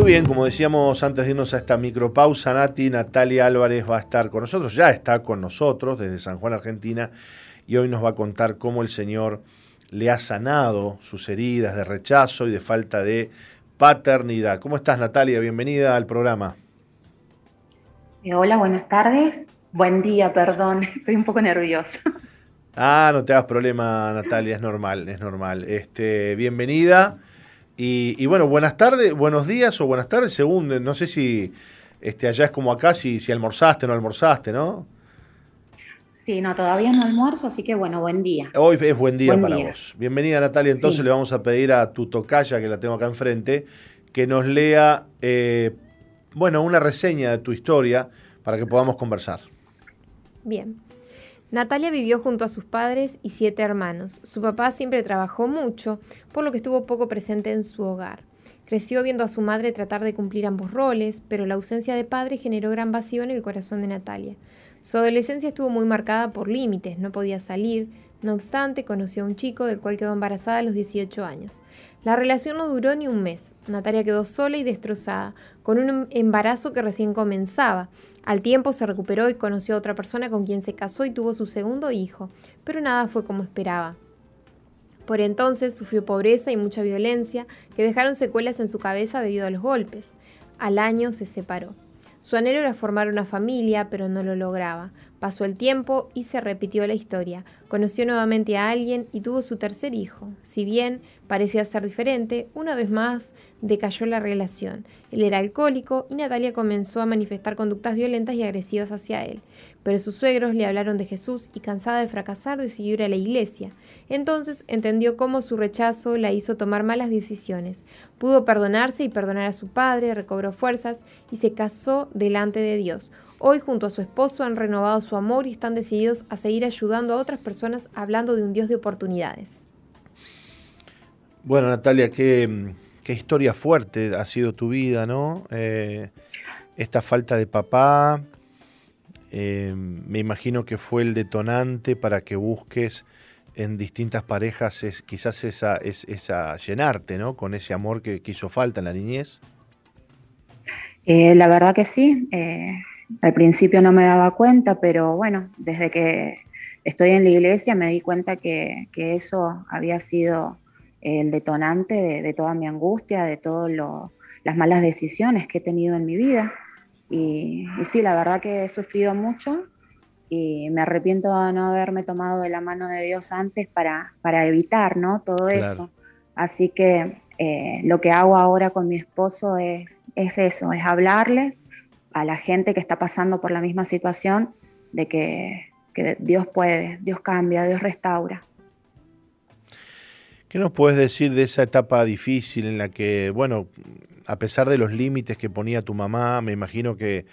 Bien, como decíamos antes de irnos a esta micropausa, Nati, Natalia Álvarez va a estar con nosotros, ya está con nosotros desde San Juan, Argentina, y hoy nos va a contar cómo el Señor le ha sanado sus heridas de rechazo y de falta de paternidad. ¿Cómo estás, Natalia? Bienvenida al programa. Eh, hola, buenas tardes. Buen día, perdón, estoy un poco nerviosa. Ah, no te hagas problema, Natalia, es normal, es normal. Este, bienvenida. Y, bueno, buenas tardes, buenos días o buenas tardes, según, no sé si este, allá es como acá, si, si almorzaste o no almorzaste, ¿no? Sí, no, todavía no almuerzo, así que bueno, buen día. Hoy es buen día para vos. Bienvenida Natalia, entonces le vamos a pedir a tu tocaya, que la tengo acá enfrente, que nos lea, eh, bueno, una reseña de tu historia para que podamos conversar. Bien. Natalia vivió junto a sus padres y siete hermanos. Su papá siempre trabajó mucho, por lo que estuvo poco presente en su hogar. Creció viendo a su madre tratar de cumplir ambos roles, pero la ausencia de padre generó gran vacío en el corazón de Natalia. Su adolescencia estuvo muy marcada por límites, no podía salir, no obstante, conoció a un chico del cual quedó embarazada a los 18 años. La relación no duró ni un mes. Natalia quedó sola y destrozada, con un embarazo que recién comenzaba. Al tiempo se recuperó y conoció a otra persona con quien se casó y tuvo su segundo hijo, pero nada fue como esperaba. Por entonces sufrió pobreza y mucha violencia que dejaron secuelas en su cabeza debido a los golpes. Al año se separó. Su anhelo era formar una familia, pero no lo lograba. Pasó el tiempo y se repitió la historia. Conoció nuevamente a alguien y tuvo su tercer hijo. Si bien parecía ser diferente, una vez más decayó la relación. Él era alcohólico y Natalia comenzó a manifestar conductas violentas y agresivas hacia él. Pero sus suegros le hablaron de Jesús y cansada de fracasar decidió ir a la iglesia. Entonces entendió cómo su rechazo la hizo tomar malas decisiones. Pudo perdonarse y perdonar a su padre, recobró fuerzas y se casó delante de Dios. Hoy junto a su esposo han renovado su amor y están decididos a seguir ayudando a otras personas hablando de un Dios de oportunidades. Bueno, Natalia, qué, historia fuerte ha sido tu vida, ¿no? Eh, esta falta de papá, eh, me imagino que fue el detonante para que busques en distintas parejas es, quizás esa, es, esa llenarte, ¿no? Con ese amor que, hizo falta en la niñez. Eh, la verdad que sí. Al principio no me daba cuenta, pero bueno, desde que estoy en la iglesia me di cuenta que, eso había sido el detonante de, toda mi angustia, de todas las malas decisiones que he tenido en mi vida. Y, sí, la verdad que he sufrido mucho y me arrepiento de no haberme tomado de la mano de Dios antes para, para evitar ¿no? todo eso. Así que eh, lo que hago ahora con mi esposo es, es eso, es hablarles a la gente que está pasando por la misma situación de que, Dios puede, Dios cambia, Dios restaura. ¿Qué nos puedes decir de esa etapa difícil en la que, bueno, a pesar de los límites que ponía tu mamá, me imagino que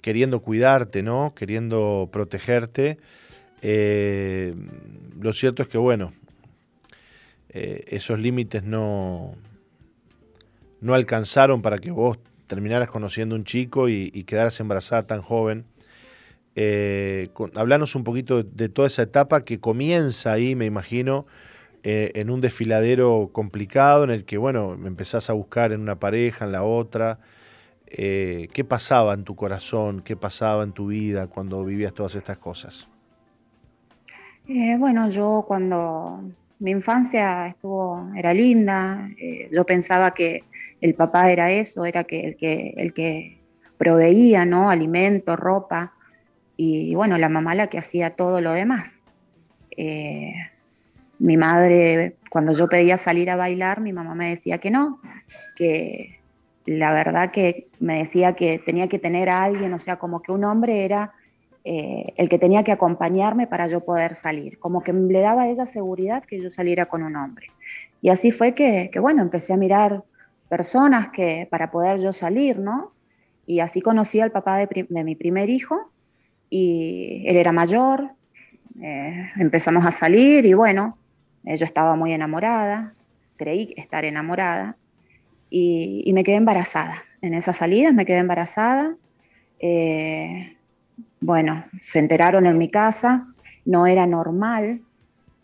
queriendo cuidarte, ¿no? Queriendo protegerte, eh, lo cierto es que, bueno, eh, esos límites no, no alcanzaron para que vos terminaras conociendo un chico y, quedaras embarazada tan joven. Eh, un poquito de toda esa etapa que comienza ahí, me imagino, eh, en un desfiladero complicado en el que, bueno, empezás a buscar en una pareja, en la otra. Eh, ¿Qué pasaba en tu corazón? ¿Qué pasaba en tu vida cuando vivías todas estas cosas? Eh, bueno, yo cuando mi infancia estuvo, era linda, yo pensaba que el papá era eso, era que el que, el que proveía, ¿no? Alimento, ropa, y bueno, la mamá la que hacía todo lo demás. Mi madre, cuando yo pedía salir a bailar, mi mamá me decía que no, que la verdad que me decía que tenía que tener a alguien, o sea, como que un hombre era eh, el que tenía que acompañarme para yo poder salir, como que le daba a ella seguridad que yo saliera con un hombre. Y así fue que, bueno, empecé a mirar personas que para poder yo salir, ¿no? Y así conocí al papá de, mi primer hijo y él era mayor, eh, empezamos a salir y bueno, eh, yo estaba muy enamorada, creí estar enamorada y, me quedé embarazada. En esas salidas me quedé embarazada. Eh, bueno, se enteraron en mi casa, no era normal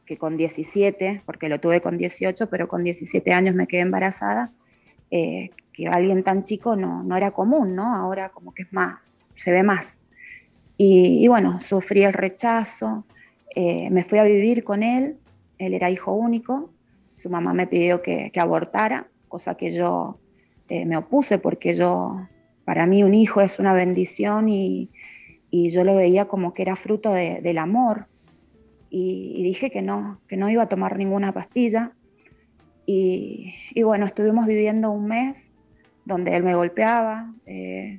que con 17, porque lo tuve con 18, pero con 17 años me quedé embarazada, eh, que alguien tan chico no, no era común, ¿no? Ahora como que es más, se ve más. Y, bueno, sufrí el rechazo, me fui a vivir con él él era hijo único, su mamá me pidió que, abortara, cosa que yo eh, me opuse porque yo, para mí un hijo es una bendición y, yo lo veía como que era fruto del amor. Y, dije que no, que no iba a tomar ninguna pastilla. Y, bueno, estuvimos viviendo un mes donde él me golpeaba. Eh,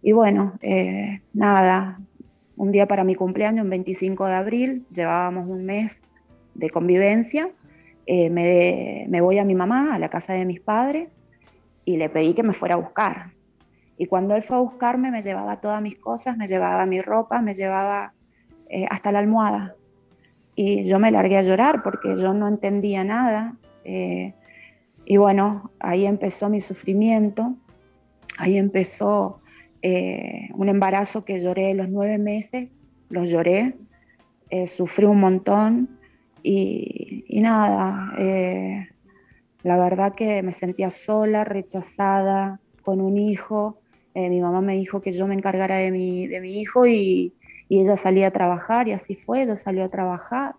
y bueno, eh, nada, un día para mi cumpleaños, el 25 de abril, llevábamos un mes de convivencia, eh, me, voy a mi mamá, a la casa de mis padres, y le pedí que me fuera a buscar. Y cuando él fue a buscarme, me llevaba todas mis cosas, me llevaba mi ropa, me llevaba hasta la almohada. Y yo me largué a llorar porque yo no entendía nada. Eh, y bueno, ahí empezó mi sufrimiento, ahí empezó un embarazo que lloré los nueve meses, los lloré, sufrí un montón, y, nada, eh, la verdad que me sentía sola, rechazada, con un hijo. Eh, mi mamá me dijo que yo me encargara de mi, de mi hijo y, ella salía a trabajar y así fue, ella salió a trabajar.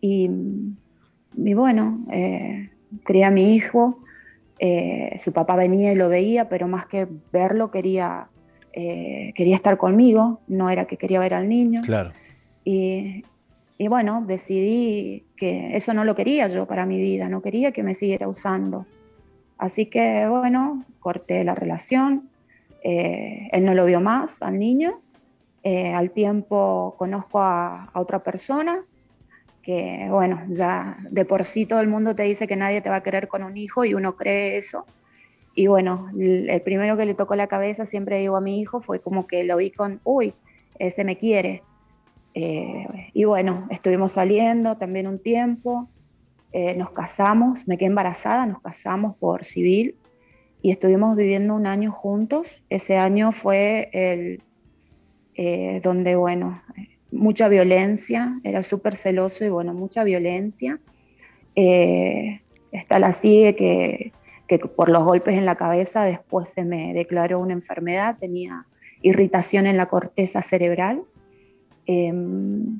Y, bueno, eh, crié a mi hijo, su papá venía y lo veía, pero más que verlo quería, quería estar conmigo, no era que quería ver al niño. Claro. Y, y bueno, decidí que eso no lo quería yo para mi vida, no quería que me siguiera usando. Así que bueno, corté la relación, eh, él no lo vio más al niño, eh, al tiempo conozco a, otra persona que bueno, ya de por sí todo el mundo te dice que nadie te va a querer con un hijo y uno cree eso. Y bueno, el primero que le tocó la cabeza, siempre digo a mi hijo, fue como que lo vi con, uy, ese me quiere. Eh, y bueno, estuvimos saliendo también un tiempo, eh, nos casamos, me quedé embarazada, nos casamos por civil y estuvimos viviendo un año juntos. Ese año fue el eh, donde, bueno, mucha violencia, era súper celoso y bueno, mucha violencia. está la sigue que, que por los golpes en la cabeza después se me declaró una enfermedad, tenía irritación en la corteza cerebral Em,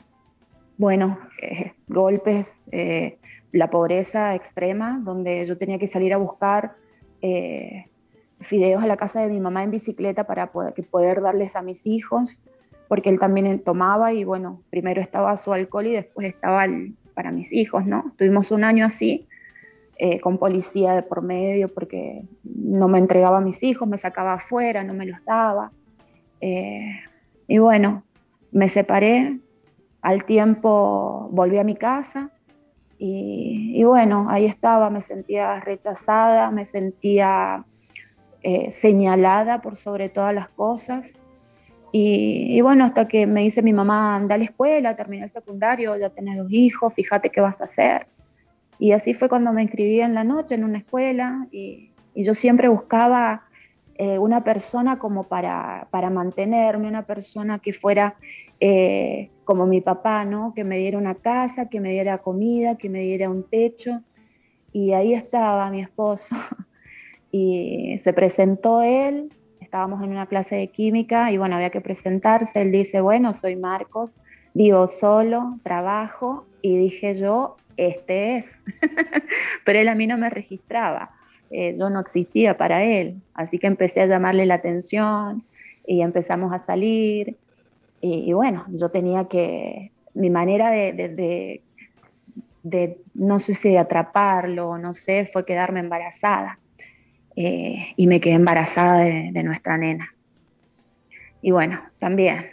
bueno, eh, golpes, eh, la pobreza extrema, donde yo tenía que salir a buscar eh, fideos a la casa de mi mamá en bicicleta para poder, poder darles a mis hijos, porque él también tomaba y bueno, primero estaba su alcohol y después estaba para mis hijos, ¿no? Tuvimos un año así, con policía de por medio, porque no me entregaba a mis hijos, me sacaba afuera, no me los daba. y bueno, me separé, al tiempo volví a mi casa Y, bueno, ahí estaba, me sentía rechazada, me sentía eh, señalada por sobre todas las cosas. Y, bueno, hasta que me dice mi mamá, anda a la escuela, terminé el secundario, ya tenés dos hijos, fíjate qué vas a hacer. Y así fue cuando me inscribí en la noche en una escuela y, yo siempre buscaba eh, una persona como para, para, mantenerme, una persona que fuera eh, como mi papá, ¿no? Que me diera una casa, que me diera comida, que me diera un techo. Y ahí estaba mi esposo. y se presentó él, estábamos en una clase de química y bueno, había que presentarse. Él dice, bueno, soy Marcos, vivo solo, trabajo. Y dije yo, este es. Pero él a mí no me registraba. Eh, yo no existía para él. Así que empecé a llamarle la atención y empezamos a salir. Y, bueno, yo tenía que, mi manera de, de, no sé si de atraparlo, no sé, fue quedarme embarazada. Eh, y me quedé embarazada de, nuestra nena. Y bueno, también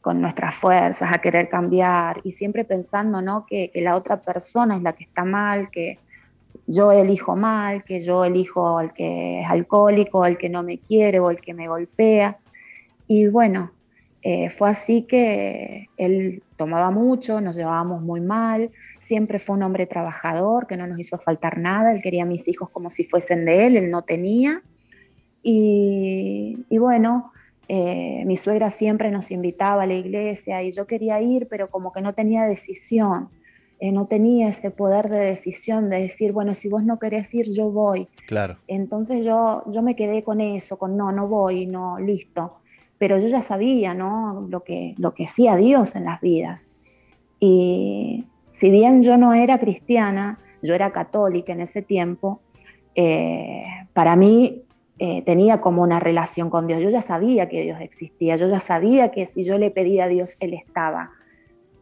con nuestras fuerzas a querer cambiar y siempre pensando ¿no? que, la otra persona es la que está mal, que yo elijo mal, que yo elijo al que es alcohólico, al que no me quiere o al que me golpea. Y bueno, eh, fue así que él tomaba mucho, nos llevábamos muy mal, siempre fue un hombre trabajador que no nos hizo faltar nada, él quería a mis hijos como si fuesen de él, él no tenía. Y, bueno, eh, mi suegra siempre nos invitaba a la iglesia y yo quería ir, pero como que no tenía decisión, eh, no tenía ese poder de decisión de decir, bueno, si vos no querés ir, yo voy. Claro. Entonces yo, yo me quedé con eso, con no, no voy, no, listo. Pero yo ya sabía, ¿no? Lo que, lo que hacía Dios en las vidas. Y si bien yo no era cristiana, yo era católica en ese tiempo, eh, para mí eh, tenía como una relación con Dios. Yo ya sabía que Dios existía, yo ya sabía que si yo le pedía a Dios, Él estaba.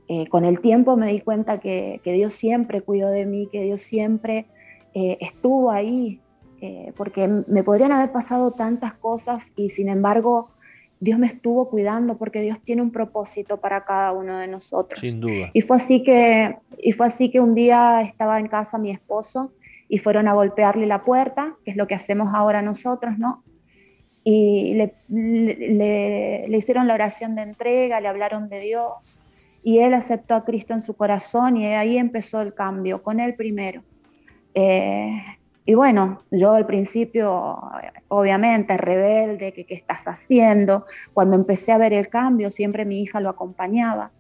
Eh, con el tiempo me di cuenta que, Dios siempre cuidó de mí, que Dios siempre estuvo ahí, porque me podrían haber pasado tantas cosas y sin embargo Dios me estuvo cuidando porque Dios tiene un propósito para cada uno de nosotros. Sin duda. Y fue así que, y fue así que un día estaba en casa mi esposo y fueron a golpearle la puerta, que es lo que hacemos ahora nosotros, ¿no? Y le, le, hicieron la oración de entrega, le hablaron de Dios y él aceptó a Cristo en su corazón y ahí empezó el cambio, con él primero. Eh, y bueno, yo al principio, obviamente, rebelde, que qué estás haciendo. Cuando empecé a ver el cambio, siempre mi hija lo acompañaba.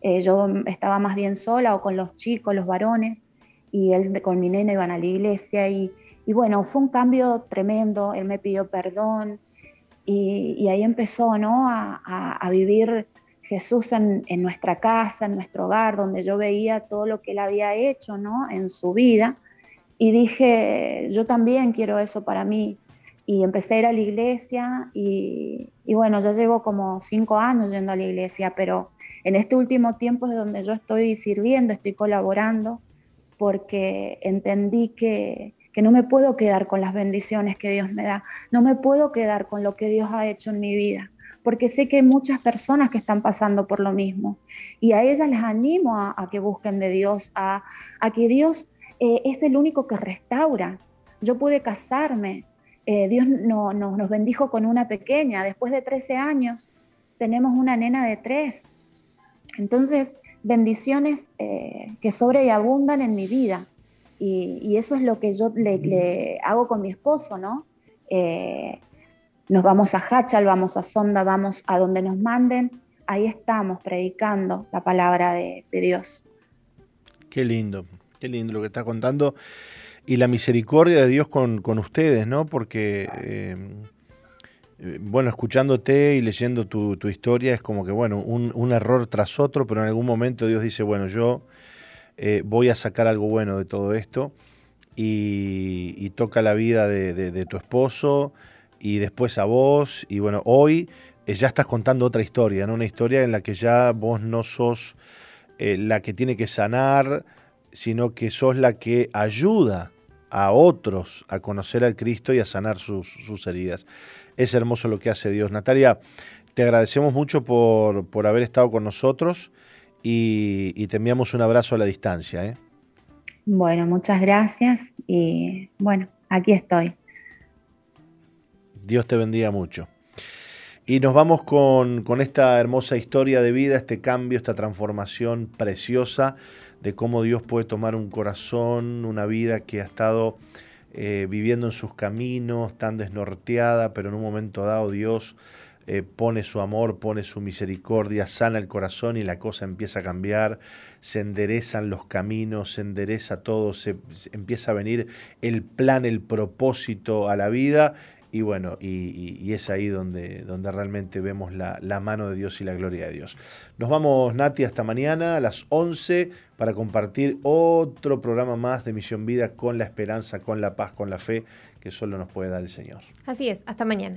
Eh, yo estaba más bien sola o con los chicos, los varones, y él con mi nena iban a la iglesia. Y, bueno, fue un cambio tremendo. Él me pidió perdón y, ahí empezó ¿no? a, vivir Jesús en, en, nuestra casa, en nuestro hogar, donde yo veía todo lo que él había hecho ¿no? en su vida y dije, yo también quiero eso para mí. Y empecé a ir a la iglesia y, bueno, ya llevo como cinco años yendo a la iglesia, pero en este último tiempo es donde yo estoy sirviendo, estoy colaborando, porque entendí que, que no me puedo quedar con las bendiciones que Dios me da, no me puedo quedar con lo que Dios ha hecho en mi vida, porque sé que hay muchas personas que están pasando por lo mismo y a ellas les animo a, que busquen de Dios, a, a que Dios eh, es el único que restaura. Yo pude casarme, eh, Dios no, nos bendijo con una pequeña, después de 13 años tenemos una nena de 3. Entonces, bendiciones eh, que sobre y abundan en mi vida. Y, eso es lo que yo le, hago con mi esposo, ¿no? nos vamos a Hachal, vamos a Sonda, vamos a donde nos manden, ahí estamos predicando la palabra de, de Dios. Qué lindo. Lo que está contando. Y la misericordia de Dios con, ustedes, ¿no? Porque, eh, eh, bueno, escuchándote y leyendo tu, historia es como que, bueno, un, error tras otro, pero en algún momento Dios dice, bueno, yo eh, voy a sacar algo bueno de todo esto. Y, toca la vida de, tu esposo y después a vos. Y bueno, hoy ya estás contando otra historia, ¿no? Una historia en la que ya vos no sos la que tiene que sanar sino que sos la que ayuda a otros a conocer al Cristo y a sanar sus, heridas. Es hermoso lo que hace Dios. Natalia, te agradecemos mucho por, haber estado con nosotros y, te enviamos un abrazo a la distancia. ¿eh? Bueno, muchas gracias y bueno, aquí estoy. Dios te bendiga mucho. Y nos vamos con, esta hermosa historia de vida, este cambio, esta transformación preciosa de cómo Dios puede tomar un corazón, una vida que ha estado eh, viviendo en sus caminos, tan desnorteada, pero en un momento dado Dios eh, pone su amor, pone su misericordia, sana el corazón y la cosa empieza a cambiar, se enderezan los caminos, se endereza todo, se empieza a venir el plan, el propósito a la vida y bueno, y, es ahí donde, donde realmente vemos la, la, mano de Dios y la gloria de Dios. Nos vamos, Nati, hasta mañana a las 11 para compartir otro programa más de Misión Vida con la esperanza, con la paz, con la fe que solo nos puede dar el Señor. Así es, hasta mañana.